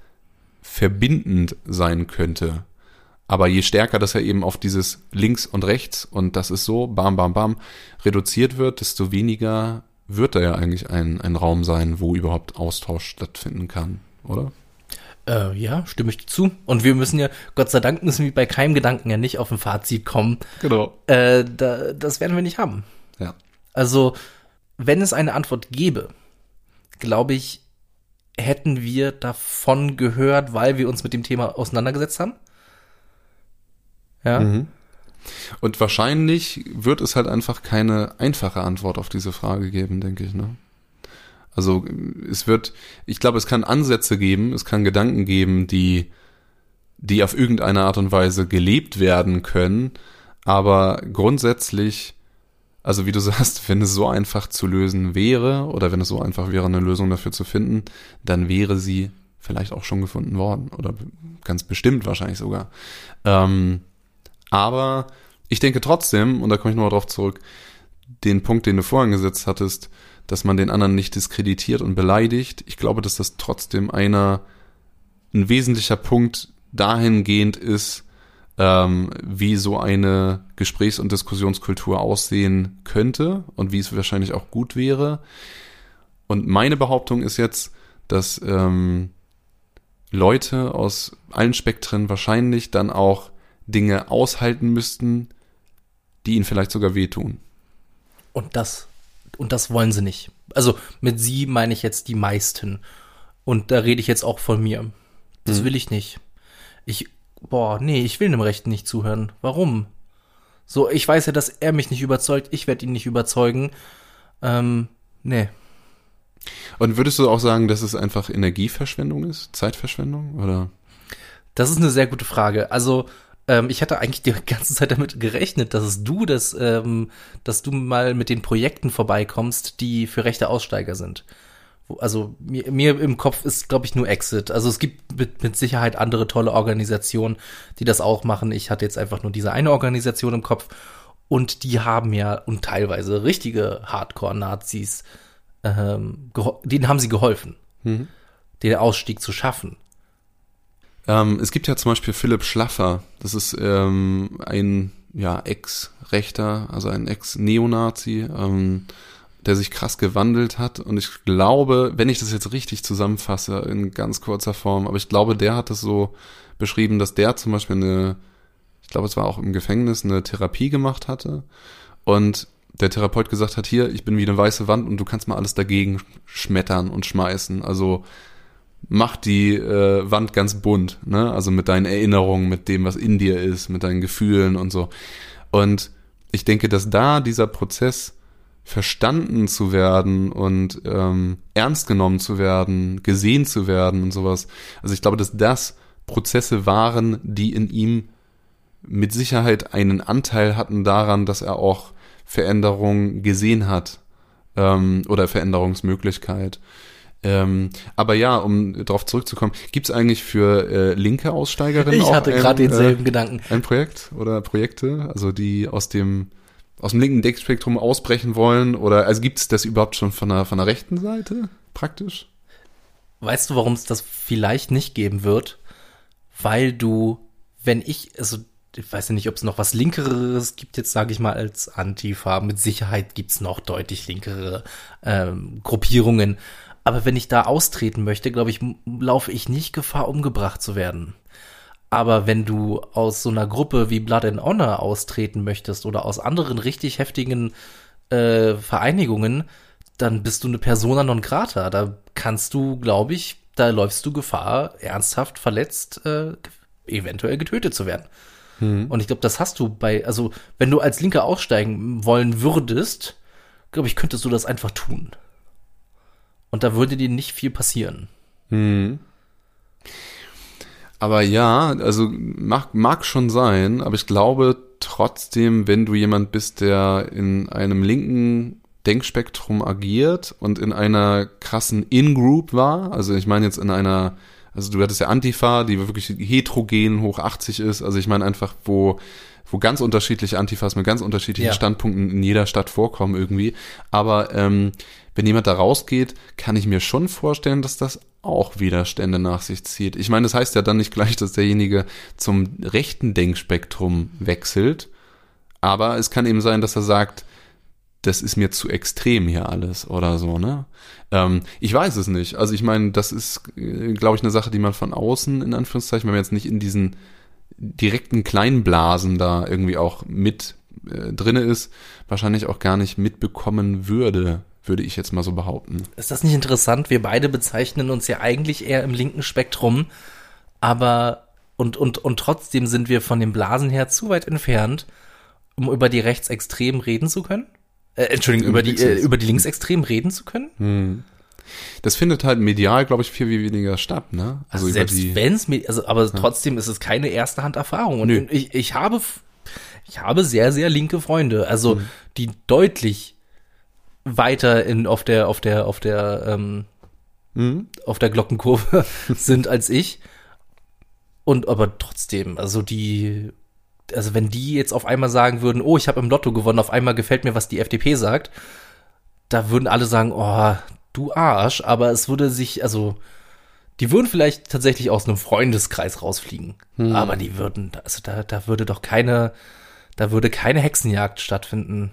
verbindend sein könnte. Aber je stärker das ja eben auf dieses links und rechts und das ist so, bam, bam, bam, reduziert wird, desto weniger wird da ja eigentlich ein, ein Raum sein, wo überhaupt Austausch stattfinden kann, oder? Äh, ja, stimme ich zu. Und wir müssen ja, Gott sei Dank müssen wir bei keinem Gedanken ja nicht auf ein Fazit kommen. Genau. Äh, da, das werden wir nicht haben. Ja. Also, wenn es eine Antwort gäbe, glaube ich, hätten wir davon gehört, weil wir uns mit dem Thema auseinandergesetzt haben. Ja. Mhm. Und wahrscheinlich wird es halt einfach keine einfache Antwort auf diese Frage geben, denke ich, ne? Also es wird, ich glaube, es kann Ansätze geben, es kann Gedanken geben, die, die auf irgendeine Art und Weise gelebt werden können, aber grundsätzlich, also wie du sagst, wenn es so einfach zu lösen wäre oder wenn es so einfach wäre, eine Lösung dafür zu finden, dann wäre sie vielleicht auch schon gefunden worden oder ganz bestimmt wahrscheinlich sogar. Ähm, aber ich denke trotzdem, und da komme ich nochmal drauf zurück, den Punkt, den du vorhin gesetzt hattest, dass man den anderen nicht diskreditiert und beleidigt. Ich glaube, dass das trotzdem einer, ein wesentlicher Punkt dahingehend ist, ähm, wie so eine Gesprächs- und Diskussionskultur aussehen könnte und wie es wahrscheinlich auch gut wäre. Und meine Behauptung ist jetzt, dass ähm, Leute aus allen Spektren wahrscheinlich dann auch Dinge aushalten müssten, die ihnen vielleicht sogar wehtun. Und das und das wollen sie nicht. Also mit sie meine ich jetzt die meisten. Und da rede ich jetzt auch von mir. Das mhm. will ich nicht. Ich, boah, nee, ich will dem Rechten nicht zuhören. Warum? So, ich weiß ja, dass er mich nicht überzeugt. Ich werde ihn nicht überzeugen. Ähm, nee. Und würdest du auch sagen, dass es einfach Energieverschwendung ist? Zeitverschwendung? Oder? Das ist eine sehr gute Frage. Also, ähm, ich hatte eigentlich die ganze Zeit damit gerechnet, dass es du das, ähm, dass du mal mit den Projekten vorbeikommst, die für rechte Aussteiger sind. Also mir, mir im Kopf ist, glaube ich, nur Exit. Also es gibt mit, mit Sicherheit andere tolle Organisationen, die das auch machen. Ich hatte jetzt einfach nur diese eine Organisation im Kopf und die haben ja und teilweise richtige Hardcore-Nazis, ähm, denen haben sie geholfen, mhm. den Ausstieg zu schaffen. Ähm, es gibt ja zum Beispiel Philipp Schlaffer. Das ist ähm, ein ja, Ex-Rechter, also ein Ex-Neonazi, ähm, der sich krass gewandelt hat. Und ich glaube, wenn ich das jetzt richtig zusammenfasse, in ganz kurzer Form, aber ich glaube, der hat es so beschrieben, dass der zum Beispiel eine, ich glaube, es war auch im Gefängnis, eine Therapie gemacht hatte. Und der Therapeut gesagt hat, hier, ich bin wie eine weiße Wand und du kannst mal alles dagegen schmettern und schmeißen. Also macht die äh, Wand ganz bunt, ne? Also mit deinen Erinnerungen, mit dem, was in dir ist, mit deinen Gefühlen und so. Und ich denke, dass da dieser Prozess verstanden zu werden und ähm, ernst genommen zu werden, gesehen zu werden und sowas. Also ich glaube, dass das Prozesse waren, die in ihm mit Sicherheit einen Anteil hatten daran, dass er auch Veränderung gesehen hat ähm, oder Veränderungsmöglichkeit. Ähm, aber ja, um darauf zurückzukommen, gibt es eigentlich für äh, linke Aussteigerinnen Ich hatte gerade denselben äh, Gedanken. Ein Projekt oder Projekte, also die aus dem aus dem linken Deckspektrum ausbrechen wollen? Oder also gibt es das überhaupt schon von der, von der rechten Seite praktisch? Weißt du, warum es das vielleicht nicht geben wird? Weil du, wenn ich, also ich weiß ja nicht, ob es noch was Linkeres gibt, jetzt sage ich mal als Antifa. Mit Sicherheit gibt's noch deutlich linkere ähm, Gruppierungen. Aber wenn ich da austreten möchte, glaube ich, laufe ich nicht Gefahr, umgebracht zu werden. Aber wenn du aus so einer Gruppe wie Blood and Honor austreten möchtest oder aus anderen richtig heftigen äh, Vereinigungen, dann bist du eine Persona non grata. Da kannst du, glaube ich, da läufst du Gefahr, ernsthaft verletzt, äh, eventuell getötet zu werden. Hm. Und ich glaube, das hast du bei, also wenn du als Linker aussteigen wollen würdest, glaube ich, könntest du das einfach tun. Und da würde dir nicht viel passieren. Hm. Aber ja, also mag, mag schon sein, aber ich glaube trotzdem, wenn du jemand bist, der in einem linken Denkspektrum agiert und in einer krassen In-Group war, also ich meine jetzt in einer, also du hattest ja Antifa, die wirklich heterogen hoch 80 ist, also ich meine einfach, wo wo ganz unterschiedliche Antifas mit ganz unterschiedlichen ja. Standpunkten in jeder Stadt vorkommen irgendwie. Aber ähm, wenn jemand da rausgeht, kann ich mir schon vorstellen, dass das auch Widerstände nach sich zieht. Ich meine, das heißt ja dann nicht gleich, dass derjenige zum rechten Denkspektrum wechselt, aber es kann eben sein, dass er sagt, das ist mir zu extrem hier alles oder so, ne? Ähm, ich weiß es nicht. Also ich meine, das ist, äh, glaube ich, eine Sache, die man von außen, in Anführungszeichen, wenn man jetzt nicht in diesen direkten Kleinblasen da irgendwie auch mit äh, drinne ist, wahrscheinlich auch gar nicht mitbekommen würde, würde ich jetzt mal so behaupten. Ist das nicht interessant? Wir beide bezeichnen uns ja eigentlich eher im linken Spektrum, aber und, und, und trotzdem sind wir von den Blasen her zu weit entfernt, um über die Rechtsextremen reden zu können? Äh, Entschuldigung, über die, äh, über die Linksextremen reden zu können? Hm. Das findet halt medial, glaube ich, viel, weniger statt, ne? Also, also selbst wenn es, also, aber ja. trotzdem ist es keine erste Hand Erfahrung. Und Nö. ich, ich habe, ich habe sehr, sehr linke Freunde, also mhm. die deutlich weiter in, auf der, auf der, auf der, ähm, mhm. auf der Glockenkurve sind als ich. Und aber trotzdem, also die, also wenn die jetzt auf einmal sagen würden, oh, ich habe im Lotto gewonnen, auf einmal gefällt mir, was die FDP sagt, da würden alle sagen, oh, du Arsch, aber es würde sich, also, die würden vielleicht tatsächlich aus einem Freundeskreis rausfliegen. Hm. Aber die würden, also da, da würde doch keine, da würde keine Hexenjagd stattfinden.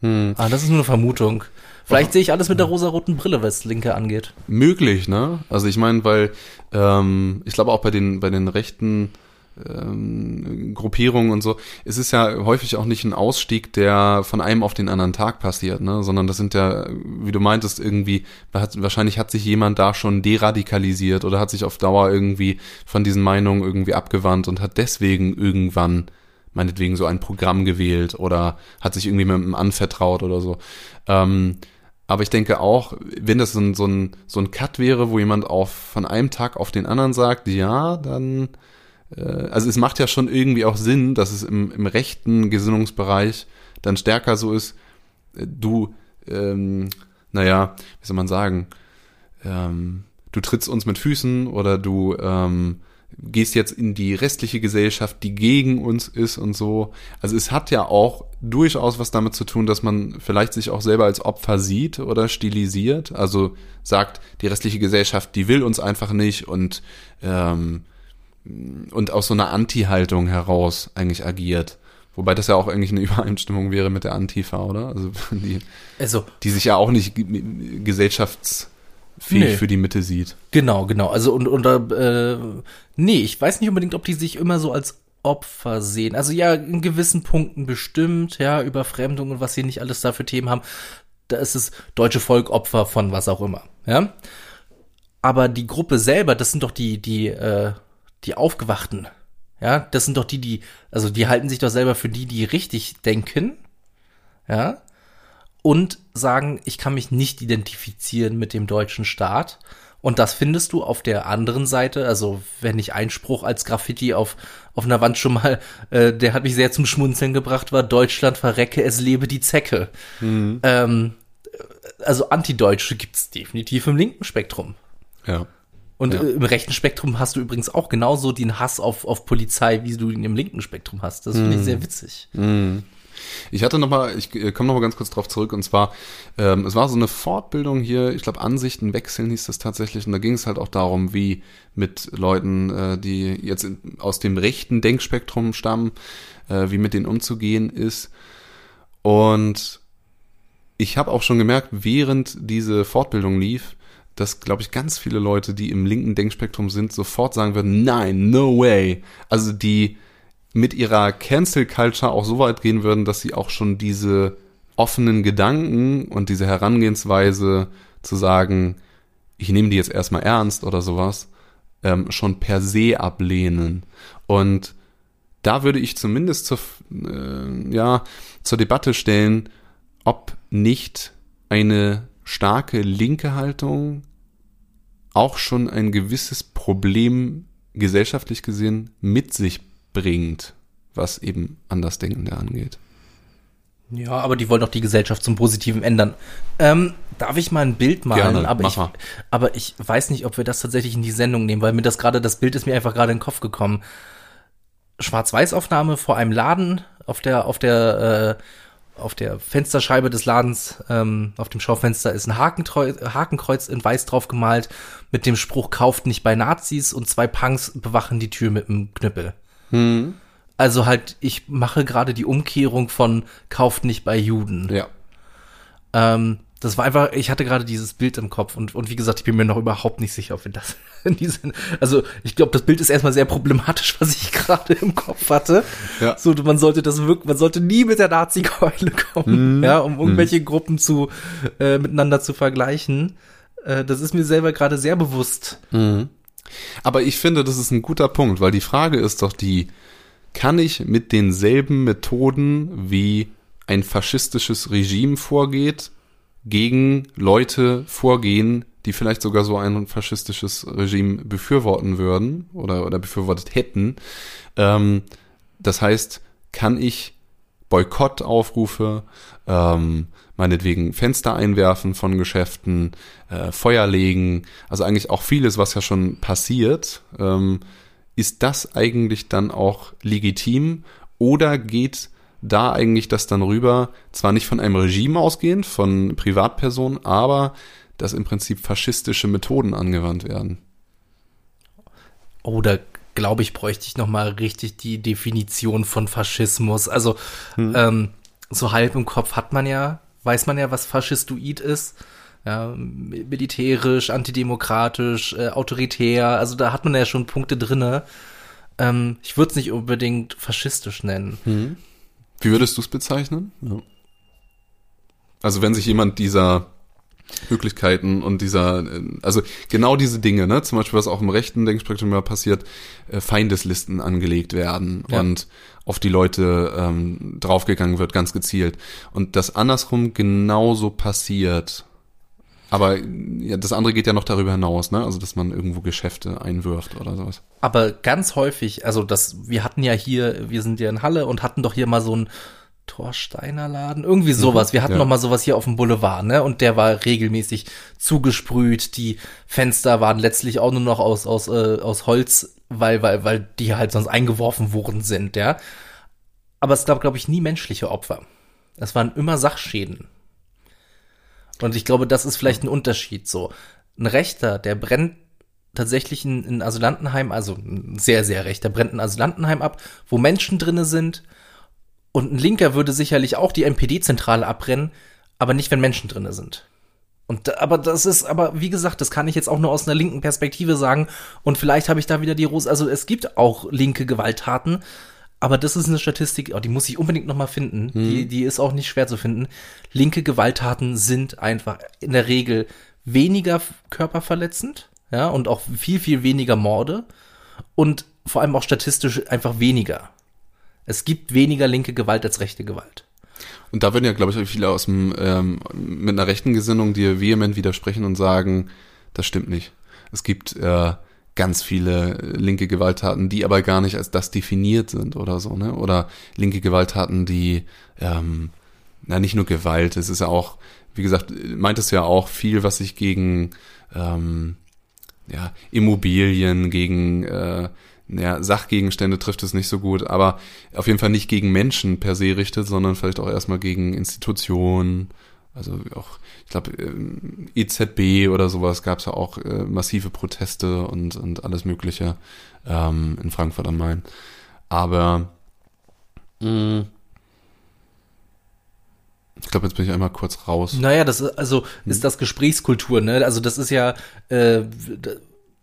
Hm. Ah, das ist nur eine Vermutung. Vielleicht oh. sehe ich alles mit der rosaroten Brille, was Linke angeht. Möglich, ne? Also ich meine, weil ähm, ich glaube auch bei den bei den rechten ähm, Gruppierungen und so. Es ist ja häufig auch nicht ein Ausstieg, der von einem auf den anderen Tag passiert, ne? sondern das sind ja, wie du meintest, irgendwie, wahrscheinlich hat sich jemand da schon deradikalisiert oder hat sich auf Dauer irgendwie von diesen Meinungen irgendwie abgewandt und hat deswegen irgendwann meinetwegen so ein Programm gewählt oder hat sich irgendwie mit einem anvertraut oder so. Ähm, aber ich denke auch, wenn das so ein, so ein, so ein Cut wäre, wo jemand auf, von einem Tag auf den anderen sagt, ja, dann also es macht ja schon irgendwie auch Sinn, dass es im, im rechten Gesinnungsbereich dann stärker so ist, äh, du, ähm, naja, wie soll man sagen, ähm, du trittst uns mit Füßen oder du ähm, gehst jetzt in die restliche Gesellschaft, die gegen uns ist und so. Also es hat ja auch durchaus was damit zu tun, dass man vielleicht sich auch selber als Opfer sieht oder stilisiert. Also sagt, die restliche Gesellschaft, die will uns einfach nicht und ähm, und aus so einer Anti-Haltung heraus eigentlich agiert. Wobei das ja auch eigentlich eine Übereinstimmung wäre mit der Antifa, oder? Also die, also, die sich ja auch nicht gesellschaftsfähig nee. für die Mitte sieht. Genau, genau. Also und, und äh, nee, ich weiß nicht unbedingt, ob die sich immer so als Opfer sehen. Also ja, in gewissen Punkten bestimmt, ja, Überfremdung und was sie nicht alles da für Themen haben. Da ist es deutsche Volk Opfer von was auch immer, ja. Aber die Gruppe selber, das sind doch die, die, äh, die Aufgewachten. Ja, das sind doch die, die, also die halten sich doch selber für die, die richtig denken. Ja. Und sagen, ich kann mich nicht identifizieren mit dem deutschen Staat. Und das findest du auf der anderen Seite, also wenn ich Einspruch als Graffiti auf, auf einer Wand schon mal, äh, der hat mich sehr zum Schmunzeln gebracht, war Deutschland verrecke, es lebe die Zecke. Mhm. Ähm, also Antideutsche gibt's definitiv im linken Spektrum. Ja. Und ja. Äh, im rechten Spektrum hast du übrigens auch genauso den Hass auf, auf Polizei, wie du ihn im linken Spektrum hast. Das finde ich mhm. sehr witzig. Mm. Ich hatte noch mal, ich äh, komme noch mal ganz kurz drauf zurück und zwar, ähm, es war so eine Fortbildung hier, ich glaube Ansichten wechseln hieß das tatsächlich und da ging es halt auch darum, wie mit Leuten, äh, die jetzt in, aus dem rechten Denkspektrum stammen, äh, wie mit denen umzugehen ist und ich habe auch schon gemerkt, während diese Fortbildung lief, dass, glaube ich, ganz viele Leute, die im linken Denkspektrum sind, sofort sagen würden, nein, no way. Also die mit ihrer Cancel Culture auch so weit gehen würden, dass sie auch schon diese offenen Gedanken und diese Herangehensweise zu sagen, ich nehme die jetzt erstmal ernst oder sowas, ähm, schon per se ablehnen. Und da würde ich zumindest zur, äh, ja, zur Debatte stellen, ob nicht eine starke linke Haltung auch schon ein gewisses Problem gesellschaftlich gesehen mit sich bringt, was eben Andersdenkende angeht. Ja, aber die wollen doch die Gesellschaft zum Positiven ändern. Ähm, darf ich mal ein Bild malen? Gerne, aber, ich, mal. aber ich weiß nicht, ob wir das tatsächlich in die Sendung nehmen, weil mir das gerade, das Bild ist mir einfach gerade in den Kopf gekommen. Schwarz-Weiß-Aufnahme vor einem Laden, auf der, auf der, äh, auf der Fensterscheibe des Ladens, ähm, auf dem Schaufenster ist ein Hakenkreuz in Weiß drauf gemalt mit dem Spruch kauft nicht bei Nazis und zwei Punks bewachen die Tür mit einem Knüppel. Hm. Also halt, ich mache gerade die Umkehrung von kauft nicht bei Juden. Ja. Ähm, das war einfach, ich hatte gerade dieses Bild im Kopf und, und wie gesagt, ich bin mir noch überhaupt nicht sicher, ob wir das in diesen, also ich glaube, das Bild ist erstmal sehr problematisch, was ich gerade im Kopf hatte. Ja. So, man sollte das wirklich, man sollte nie mit der Nazi-Keule kommen, Mhm. ja, um irgendwelche Gruppen zu, äh, miteinander zu vergleichen. Äh, das ist mir selber gerade sehr bewusst. Aber ich finde, das ist ein guter Punkt, weil die Frage ist doch die, kann ich mit denselben Methoden, wie ein faschistisches Regime vorgeht, gegen Leute vorgehen, die vielleicht sogar so ein faschistisches Regime befürworten würden oder, oder befürwortet hätten. Ähm, das heißt, kann ich Boykottaufrufe, ähm, meinetwegen Fenster einwerfen von Geschäften, äh, Feuer legen, also eigentlich auch vieles, was ja schon passiert. Ähm, ist das eigentlich dann auch legitim oder geht da eigentlich das dann rüber, zwar nicht von einem Regime ausgehend, von Privatpersonen, aber dass im Prinzip faschistische Methoden angewandt werden? Oder glaube ich, bräuchte ich noch mal richtig die Definition von Faschismus. Also ähm, so halb im Kopf hat man ja, weiß man ja, was Faschistoid ist. Ja, mi- militärisch, antidemokratisch, äh, autoritär. Also da hat man ja schon Punkte drinne. Ähm, ich würde es nicht unbedingt faschistisch nennen. Wie würdest du es bezeichnen? Also wenn sich jemand dieser Möglichkeiten und dieser, äh, also genau diese Dinge, ne, zum Beispiel was auch im rechten Denkspektrum ja passiert, äh, Feindeslisten angelegt werden Ja. und auf die Leute ähm, draufgegangen wird, ganz gezielt. Und das andersrum genauso passiert. Aber ja, das andere geht ja noch darüber hinaus, ne? Also dass man irgendwo Geschäfte einwirft oder sowas. Aber ganz häufig, also das, wir hatten ja hier, wir sind ja in Halle und hatten doch hier mal so ein Torsteiner Laden, irgendwie sowas. Wir hatten ja. noch mal sowas hier auf dem Boulevard, ne? Und der war regelmäßig zugesprüht. Die Fenster waren letztlich auch nur noch aus aus äh, aus Holz, weil weil weil die halt sonst eingeworfen worden sind, ja. Aber es gab, glaube ich, nie menschliche Opfer. Es waren immer Sachschäden. Und ich glaube, das ist vielleicht ein Unterschied so. Ein Rechter, der brennt tatsächlich ein, ein Asylantenheim, also ein sehr, sehr rechter, brennt ein Asylantenheim ab, wo Menschen drinne sind. Und ein Linker würde sicherlich auch die NPD-Zentrale abbrennen, aber nicht, wenn Menschen drinne sind. Und aber das ist, aber wie gesagt, das kann ich jetzt auch nur aus einer linken Perspektive sagen. Und vielleicht habe ich da wieder die Rose. Also es gibt auch linke Gewalttaten, aber das ist eine Statistik, oh, die muss ich unbedingt noch mal finden. Die, die ist auch nicht schwer zu finden. Linke Gewalttaten sind einfach in der Regel weniger körperverletzend, ja, und auch viel, viel weniger Morde und vor allem auch statistisch einfach weniger. Es gibt weniger linke Gewalt als rechte Gewalt. Und da würden ja, glaube ich, viele aus dem, ähm, mit einer rechten Gesinnung dir vehement widersprechen und sagen, das stimmt nicht. Es gibt äh, ganz viele linke Gewalttaten, die aber gar nicht als das definiert sind oder so, ne? Oder linke Gewalttaten, die, ähm, na, nicht nur Gewalt, es ist ja auch, wie gesagt, meint es ja auch viel, was sich gegen ähm, ja, Immobilien, gegen äh, ja, Sachgegenstände trifft es nicht so gut, aber auf jeden Fall nicht gegen Menschen per se richtet, sondern vielleicht auch erstmal gegen Institutionen, also auch, ich glaube, EZB oder sowas gab es ja auch äh, massive Proteste und, und alles Mögliche ähm, in Frankfurt am Main. Aber mh, ich glaube, jetzt bin ich einmal kurz raus. Naja, das ist, also ist das Gesprächskultur, ne? Also das ist ja, äh,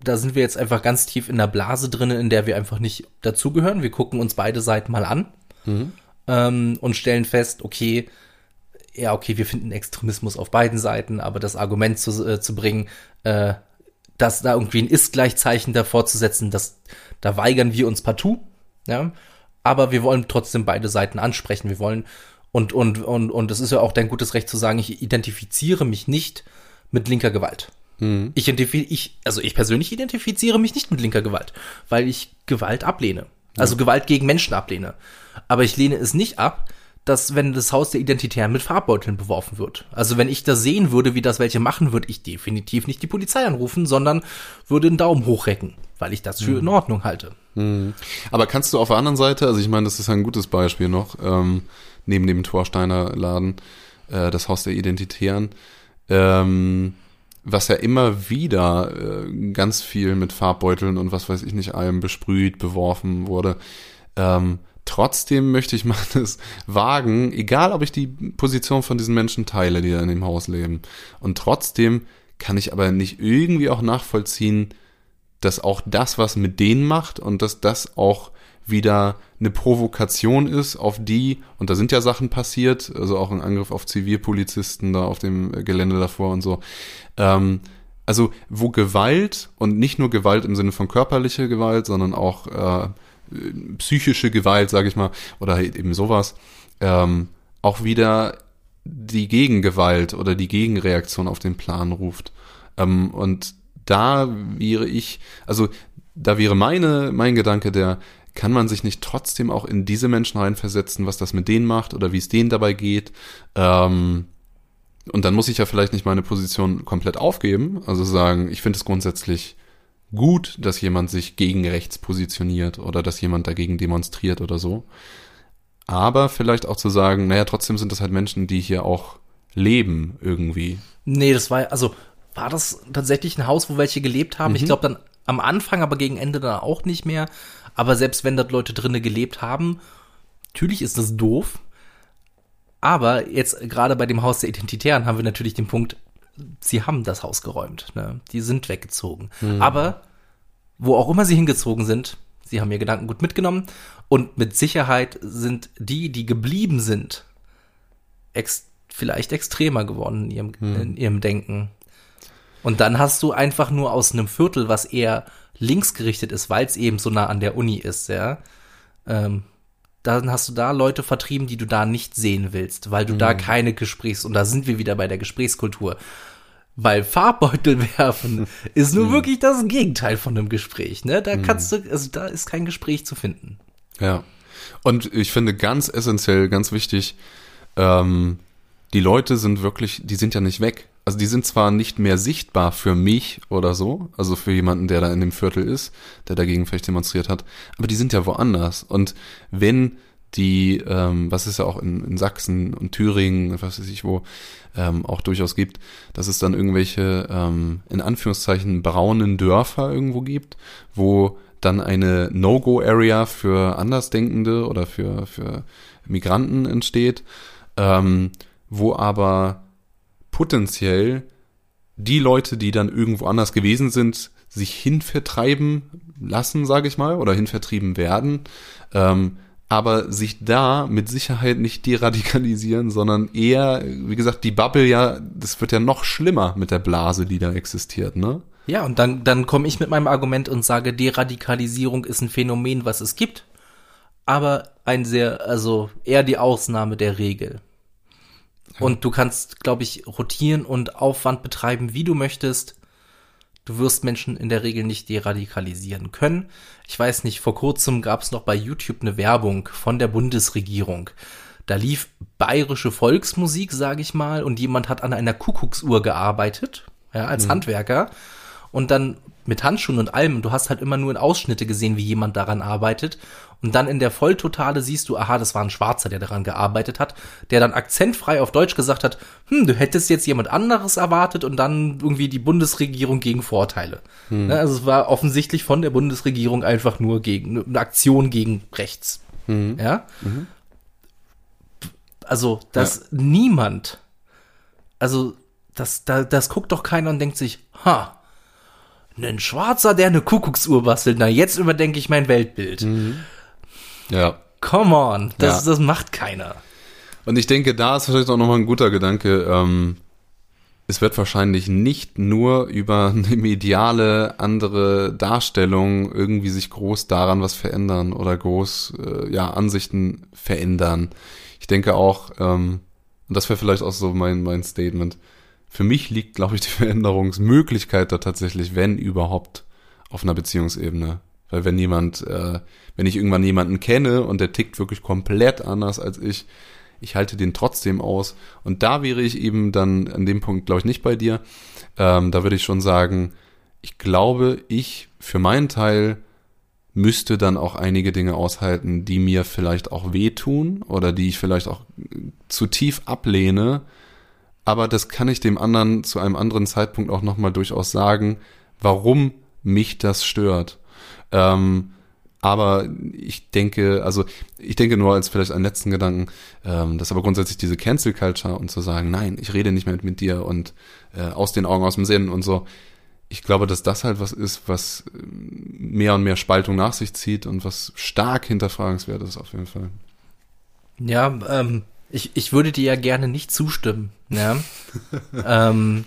da sind wir jetzt einfach ganz tief in der Blase drin, in der wir einfach nicht dazugehören. Wir gucken uns beide Seiten mal an Mhm. ähm, und stellen fest, okay, ja, okay, wir finden Extremismus auf beiden Seiten, aber das Argument zu, äh, zu bringen, äh, dass da irgendwie ein Ist-Gleichzeichen davor zu setzen, das, da weigern wir uns partout, ja. Aber wir wollen trotzdem beide Seiten ansprechen. Wir wollen, und, und, und, und es ist ja auch dein gutes Recht zu sagen, ich identifiziere mich nicht mit linker Gewalt. Mhm. Ich, ich, also ich persönlich identifiziere mich nicht mit linker Gewalt, weil ich Gewalt ablehne. Also Gewalt gegen Menschen ablehne. Aber ich lehne es nicht ab, dass wenn das Haus der Identitären mit Farbbeuteln beworfen wird. Also wenn ich das sehen würde, wie das welche machen, würde ich definitiv nicht die Polizei anrufen, sondern würde einen Daumen hochrecken, weil ich das für in Ordnung halte. Mhm. Aber kannst du auf der anderen Seite, also ich meine, das ist ein gutes Beispiel noch, ähm, neben dem Torsteiner Laden, äh, das Haus der Identitären, ähm, was ja immer wieder äh, ganz viel mit Farbbeuteln und was weiß ich nicht allem besprüht, beworfen wurde. Ähm, trotzdem möchte ich mal das wagen, egal ob ich die Position von diesen Menschen teile, die da in dem Haus leben. Und trotzdem kann ich aber nicht irgendwie auch nachvollziehen, dass auch das was mit denen macht und dass das auch wieder eine Provokation ist auf die, und da sind ja Sachen passiert, also auch ein Angriff auf Zivilpolizisten da auf dem Gelände davor und so. Ähm, also wo Gewalt und nicht nur Gewalt im Sinne von körperlicher Gewalt, sondern auch äh, psychische Gewalt, sage ich mal, oder halt eben sowas, ähm, auch wieder die Gegengewalt oder die Gegenreaktion auf den Plan ruft. Ähm, und da wäre ich, also da wäre meine, mein Gedanke der, kann man sich nicht trotzdem auch in diese Menschen reinversetzen, was das mit denen macht oder wie es denen dabei geht? Ähm, und dann muss ich ja vielleicht nicht meine Position komplett aufgeben, also sagen, ich finde es grundsätzlich gut, dass jemand sich gegen rechts positioniert oder dass jemand dagegen demonstriert oder so. Aber vielleicht auch zu sagen, naja, trotzdem sind das halt Menschen, die hier auch leben irgendwie. Nee, das war, also war das tatsächlich ein Haus, wo welche gelebt haben? Ich glaube dann am Anfang, aber gegen Ende dann auch nicht mehr. Aber selbst wenn dort Leute drinnen gelebt haben, natürlich ist das doof. Aber jetzt gerade bei dem Haus der Identitären haben wir natürlich den Punkt, sie haben das Haus geräumt. Ne? Die sind weggezogen. Aber wo auch immer sie hingezogen sind, sie haben ihr Gedanken gut mitgenommen. Und mit Sicherheit sind die, die geblieben sind, ex vielleicht extremer geworden in ihrem, in ihrem Denken. Und dann hast du einfach nur aus einem Viertel, was eher linksgerichtet ist, weil es eben so nah an der Uni ist, ja. Ähm, dann hast du da Leute vertrieben, die du da nicht sehen willst, weil du da keine Gesprächs- und da sind wir wieder bei der Gesprächskultur. Weil Farbbeutel werfen ist nur wirklich das Gegenteil von einem Gespräch, ne? Da kannst du, also da ist kein Gespräch zu finden. Ja. Und ich finde ganz essentiell, ganz wichtig, ähm, die Leute sind wirklich, die sind ja nicht weg. Also die sind zwar nicht mehr sichtbar für mich oder so, also für jemanden, der da in dem Viertel ist, der dagegen vielleicht demonstriert hat, aber die sind ja woanders. Und wenn die, ähm, was es ja auch in, in Sachsen und Thüringen, was weiß ich wo, ähm, auch durchaus gibt, dass es dann irgendwelche, ähm, in Anführungszeichen, braunen Dörfer irgendwo gibt, wo dann eine No-Go-Area für Andersdenkende oder für, für Migranten entsteht, ähm, wo aber potenziell die Leute, die dann irgendwo anders gewesen sind, sich hinvertreiben lassen, sage ich mal, oder hinvertrieben werden, ähm, aber sich da mit Sicherheit nicht deradikalisieren, sondern eher, wie gesagt, die Bubble ja, das wird ja noch schlimmer mit der Blase, die da existiert, ne? Ja, und dann, dann komme ich mit meinem Argument und sage, Deradikalisierung ist ein Phänomen, was es gibt, aber ein sehr, also eher die Ausnahme der Regel. Und du kannst, glaube ich, rotieren und Aufwand betreiben, wie du möchtest. Du wirst Menschen in der Regel nicht deradikalisieren können. Ich weiß nicht, vor kurzem gab es noch bei YouTube eine Werbung von der Bundesregierung. Da lief bayerische Volksmusik, sage ich mal, und jemand hat an einer Kuckucksuhr gearbeitet, ja, als Handwerker. und dann mit Handschuhen und allem du hast halt immer nur in Ausschnitte gesehen, wie jemand daran arbeitet und dann in der Volltotale siehst du, aha, das war ein Schwarzer, der daran gearbeitet hat, der dann akzentfrei auf Deutsch gesagt hat, hm, du hättest jetzt jemand anderes erwartet und dann irgendwie die Bundesregierung gegen Vorteile. Hm. Ne, also es war offensichtlich von der Bundesregierung einfach nur gegen eine Aktion gegen rechts. Hm. Ja. Mhm. Also, dass ja. niemand, also das, da, das guckt doch keiner und denkt sich, ha, ein Schwarzer, der eine Kuckucksuhr bastelt. Na, jetzt überdenke ich mein Weltbild. Mhm. Ja. Come on, das, ja. das macht keiner. Und ich denke, da ist vielleicht auch nochmal ein guter Gedanke. Ähm, es wird wahrscheinlich nicht nur über eine mediale andere Darstellung irgendwie sich groß daran was verändern oder groß äh, ja Ansichten verändern. Ich denke auch, ähm, und das wäre vielleicht auch so mein mein Statement. Für mich liegt, glaube ich, die Veränderungsmöglichkeit da tatsächlich, wenn überhaupt, auf einer Beziehungsebene. Weil wenn jemand, äh, wenn ich irgendwann jemanden kenne und der tickt wirklich komplett anders als ich, ich halte den trotzdem aus. Und da wäre ich eben dann an dem Punkt, glaube ich, nicht bei dir. Ähm, da würde ich schon sagen, ich glaube, ich für meinen Teil müsste dann auch einige Dinge aushalten, die mir vielleicht auch wehtun oder die ich vielleicht auch zu tief ablehne. Aber das kann ich dem anderen zu einem anderen Zeitpunkt auch nochmal durchaus sagen, warum mich das stört. Ähm, aber ich denke, also ich denke nur als vielleicht einen letzten Gedanken, ähm, dass aber grundsätzlich diese Cancel Culture und zu sagen, nein, ich rede nicht mehr mit, mit dir und äh, aus den Augen, aus dem Sinn und so. Ich glaube, dass das halt was ist, was ähm, mehr und mehr Spaltung nach sich zieht und was stark hinterfragenswert ist auf jeden Fall. Ja, ähm, ich, ich würde dir ja gerne nicht zustimmen. Ja? ähm,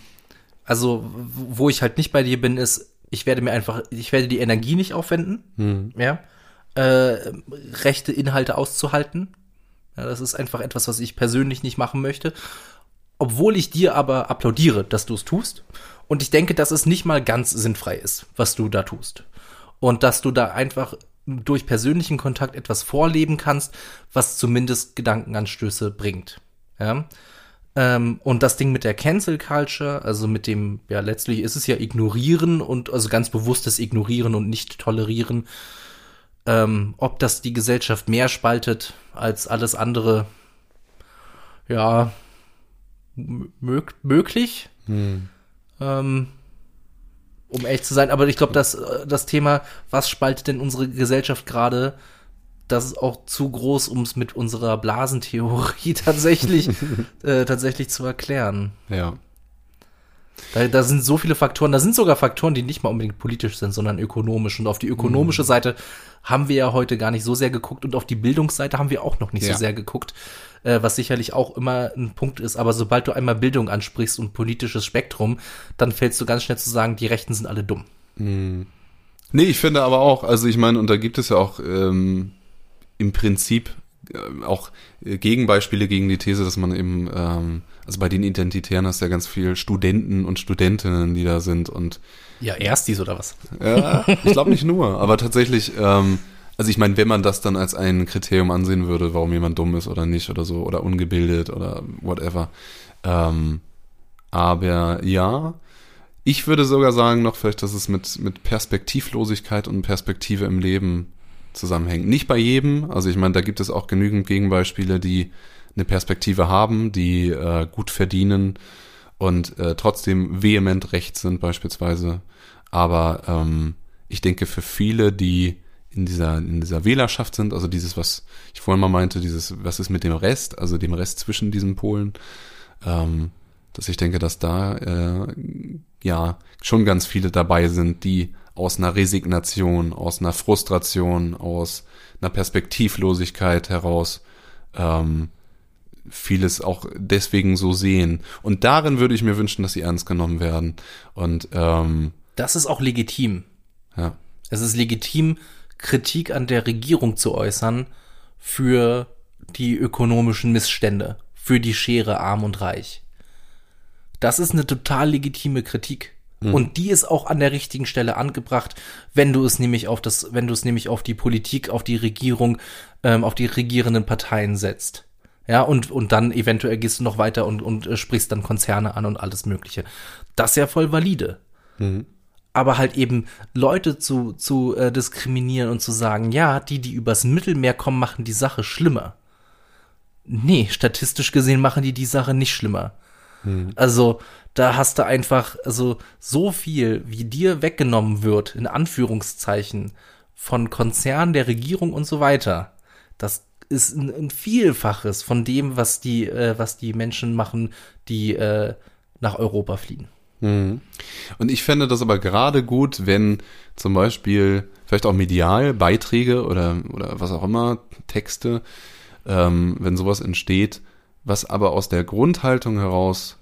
also, wo ich halt nicht bei dir bin, ist, ich werde mir einfach, ich werde die Energie nicht aufwenden, mhm. ja, äh, rechte Inhalte auszuhalten. Ja, das ist einfach etwas, was ich persönlich nicht machen möchte. Obwohl ich dir aber applaudiere, dass du es tust. Und ich denke, dass es nicht mal ganz sinnfrei ist, was du da tust. Und dass du da einfach durch persönlichen Kontakt etwas vorleben kannst, was zumindest Gedankenanstöße bringt. Ja. Ähm, und das Ding mit der Cancel Culture, also mit dem, ja, letztlich ist es ja ignorieren und also ganz bewusstes Ignorieren und nicht tolerieren. Ähm, ob das die Gesellschaft mehr spaltet als alles andere, ja, mög möglich. Hm. Ähm, um ehrlich zu sein, aber ich glaube, dass äh, das Thema, was spaltet denn unsere Gesellschaft gerade, das ist auch zu groß, um es mit unserer Blasentheorie tatsächlich, äh, tatsächlich zu erklären. Ja. Da, da sind so viele Faktoren, da sind sogar Faktoren, die nicht mal unbedingt politisch sind, sondern ökonomisch. Und auf die ökonomische mhm. Seite haben wir ja heute gar nicht so sehr geguckt und auf die Bildungsseite haben wir auch noch nicht ja. so sehr geguckt, äh, was sicherlich auch immer ein Punkt ist. Aber sobald du einmal Bildung ansprichst und politisches Spektrum, dann fällst du ganz schnell zu sagen, die Rechten sind alle dumm. Mhm. Nee, ich finde aber auch, also ich meine, und da gibt es ja auch ähm, im Prinzip äh, auch Gegenbeispiele gegen die These, dass man eben, ähm, also bei den Identitären hast du ja ganz viel Studenten und Studentinnen, die da sind und ja, Erstis oder was? Ja, ich glaube nicht nur, aber tatsächlich, ähm, also ich meine, wenn man das dann als ein Kriterium ansehen würde, warum jemand dumm ist oder nicht oder so oder ungebildet oder whatever. Ähm, aber ja, ich würde sogar sagen noch vielleicht, dass es mit, mit Perspektivlosigkeit und Perspektive im Leben zusammenhängt. Nicht bei jedem, also ich meine, da gibt es auch genügend Gegenbeispiele, die eine Perspektive haben, die äh, gut verdienen und äh, trotzdem vehement recht sind beispielsweise. Aber ähm, ich denke, für viele, die in dieser, in dieser Wählerschaft sind, also dieses, was ich vorhin mal meinte, dieses, was ist mit dem Rest, also dem Rest zwischen diesen Polen, ähm, dass ich denke, dass da äh, ja schon ganz viele dabei sind, die aus einer Resignation, aus einer Frustration, aus einer Perspektivlosigkeit heraus ähm, vieles auch deswegen so sehen. Und darin würde ich mir wünschen, dass sie ernst genommen werden. Und ähm, das ist auch legitim. Ja. Es ist legitim, Kritik an der Regierung zu äußern für die ökonomischen Missstände, für die Schere arm und reich. Das ist eine total legitime Kritik. Mhm. Und die ist auch an der richtigen Stelle angebracht, wenn du es nämlich auf das, wenn du es nämlich auf die Politik, auf die Regierung, ähm, auf die regierenden Parteien setzt. Ja, und, und dann eventuell gehst du noch weiter und, und äh, sprichst dann Konzerne an und alles Mögliche. Das ist ja voll valide. Mhm. aber halt eben Leute zu, zu äh, diskriminieren und zu sagen, ja, die, die übers Mittelmeer kommen, machen die Sache schlimmer. Nee, statistisch gesehen machen die die Sache nicht schlimmer. Hm. Also, da hast du einfach, also, so viel, wie dir weggenommen wird, in Anführungszeichen, von Konzernen, der Regierung und so weiter. Das ist ein, ein Vielfaches von dem, was die, äh, was die Menschen machen, die äh, nach Europa fliehen. Mhm. Und ich fände das aber gerade gut, wenn zum Beispiel vielleicht auch medial Beiträge oder, oder was auch immer, Texte, ähm, wenn sowas entsteht, was aber aus der Grundhaltung heraus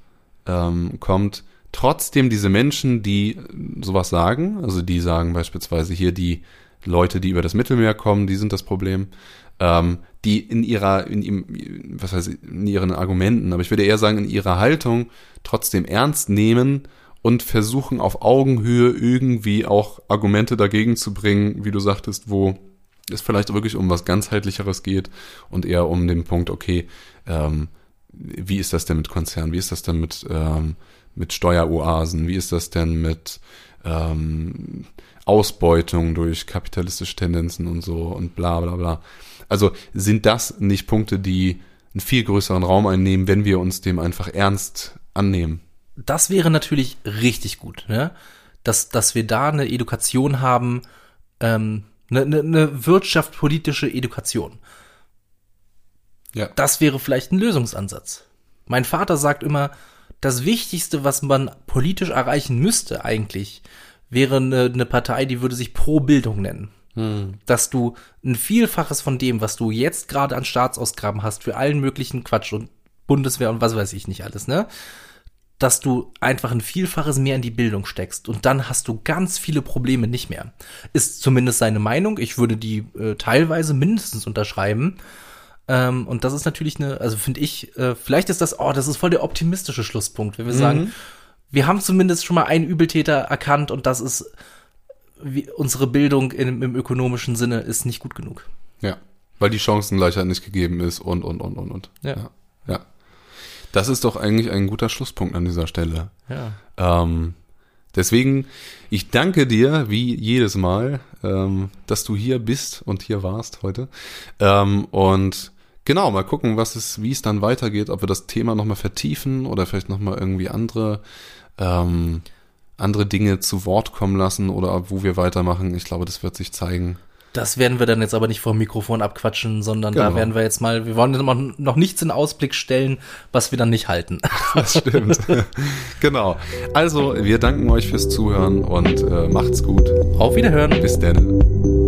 ähm, kommt, trotzdem diese Menschen, die sowas sagen, also die sagen beispielsweise hier die Leute, die über das Mittelmeer kommen, die sind das Problem, ähm, die in ihrer, in, ihm, was heißt, in ihren Argumenten, aber ich würde eher sagen, in ihrer Haltung trotzdem ernst nehmen und versuchen auf Augenhöhe irgendwie auch Argumente dagegen zu bringen, wie du sagtest, wo es vielleicht wirklich um was ganzheitlicheres geht und eher um den Punkt, okay, ähm, wie ist das denn mit Konzernen, wie ist das denn mit, ähm, mit Steueroasen, wie ist das denn mit ähm, Ausbeutung durch kapitalistische Tendenzen und so und bla bla bla. Also sind das nicht Punkte, die einen viel größeren Raum einnehmen, wenn wir uns dem einfach ernst annehmen? Das wäre natürlich richtig gut, ne? Dass, dass wir da eine Education haben, ähm, eine, eine, eine wirtschaftspolitische Education. Ja. Das wäre vielleicht ein Lösungsansatz. Mein Vater sagt immer, das Wichtigste, was man politisch erreichen müsste eigentlich, wäre eine, eine Partei, die würde sich Pro Bildung nennen. Hm. Dass du ein Vielfaches von dem, was du jetzt gerade an Staatsausgaben hast, für allen möglichen Quatsch und Bundeswehr und was weiß ich nicht alles, ne? Dass du einfach ein Vielfaches mehr in die Bildung steckst und dann hast du ganz viele Probleme nicht mehr. Ist zumindest seine Meinung. Ich würde die äh, teilweise mindestens unterschreiben. Ähm, und das ist natürlich eine, also finde ich, äh, vielleicht ist das, oh, das ist voll der optimistische Schlusspunkt, wenn wir mhm. sagen, wir haben zumindest schon mal einen Übeltäter erkannt und das ist wie, unsere Bildung in, im ökonomischen Sinne ist nicht gut genug. Ja, weil die Chancengleichheit nicht gegeben ist und, und, und, und, und. Ja. ja. ja. Das ist doch eigentlich ein guter Schlusspunkt an dieser Stelle. Ja. Ähm, deswegen, ich danke dir wie jedes Mal, ähm, dass du hier bist und hier warst heute. Ähm, und genau, mal gucken, was es, wie es dann weitergeht, ob wir das Thema nochmal vertiefen oder vielleicht nochmal irgendwie andere ähm, andere Dinge zu Wort kommen lassen oder wo wir weitermachen. Ich glaube, das wird sich zeigen. Das werden wir dann jetzt aber nicht vor dem Mikrofon abquatschen, sondern genau. da werden wir jetzt mal, wir wollen noch nichts in Ausblick stellen, was wir dann nicht halten. Das stimmt. genau. Also, wir danken euch fürs Zuhören und äh, macht's gut. Auf Wiederhören. Bis dann.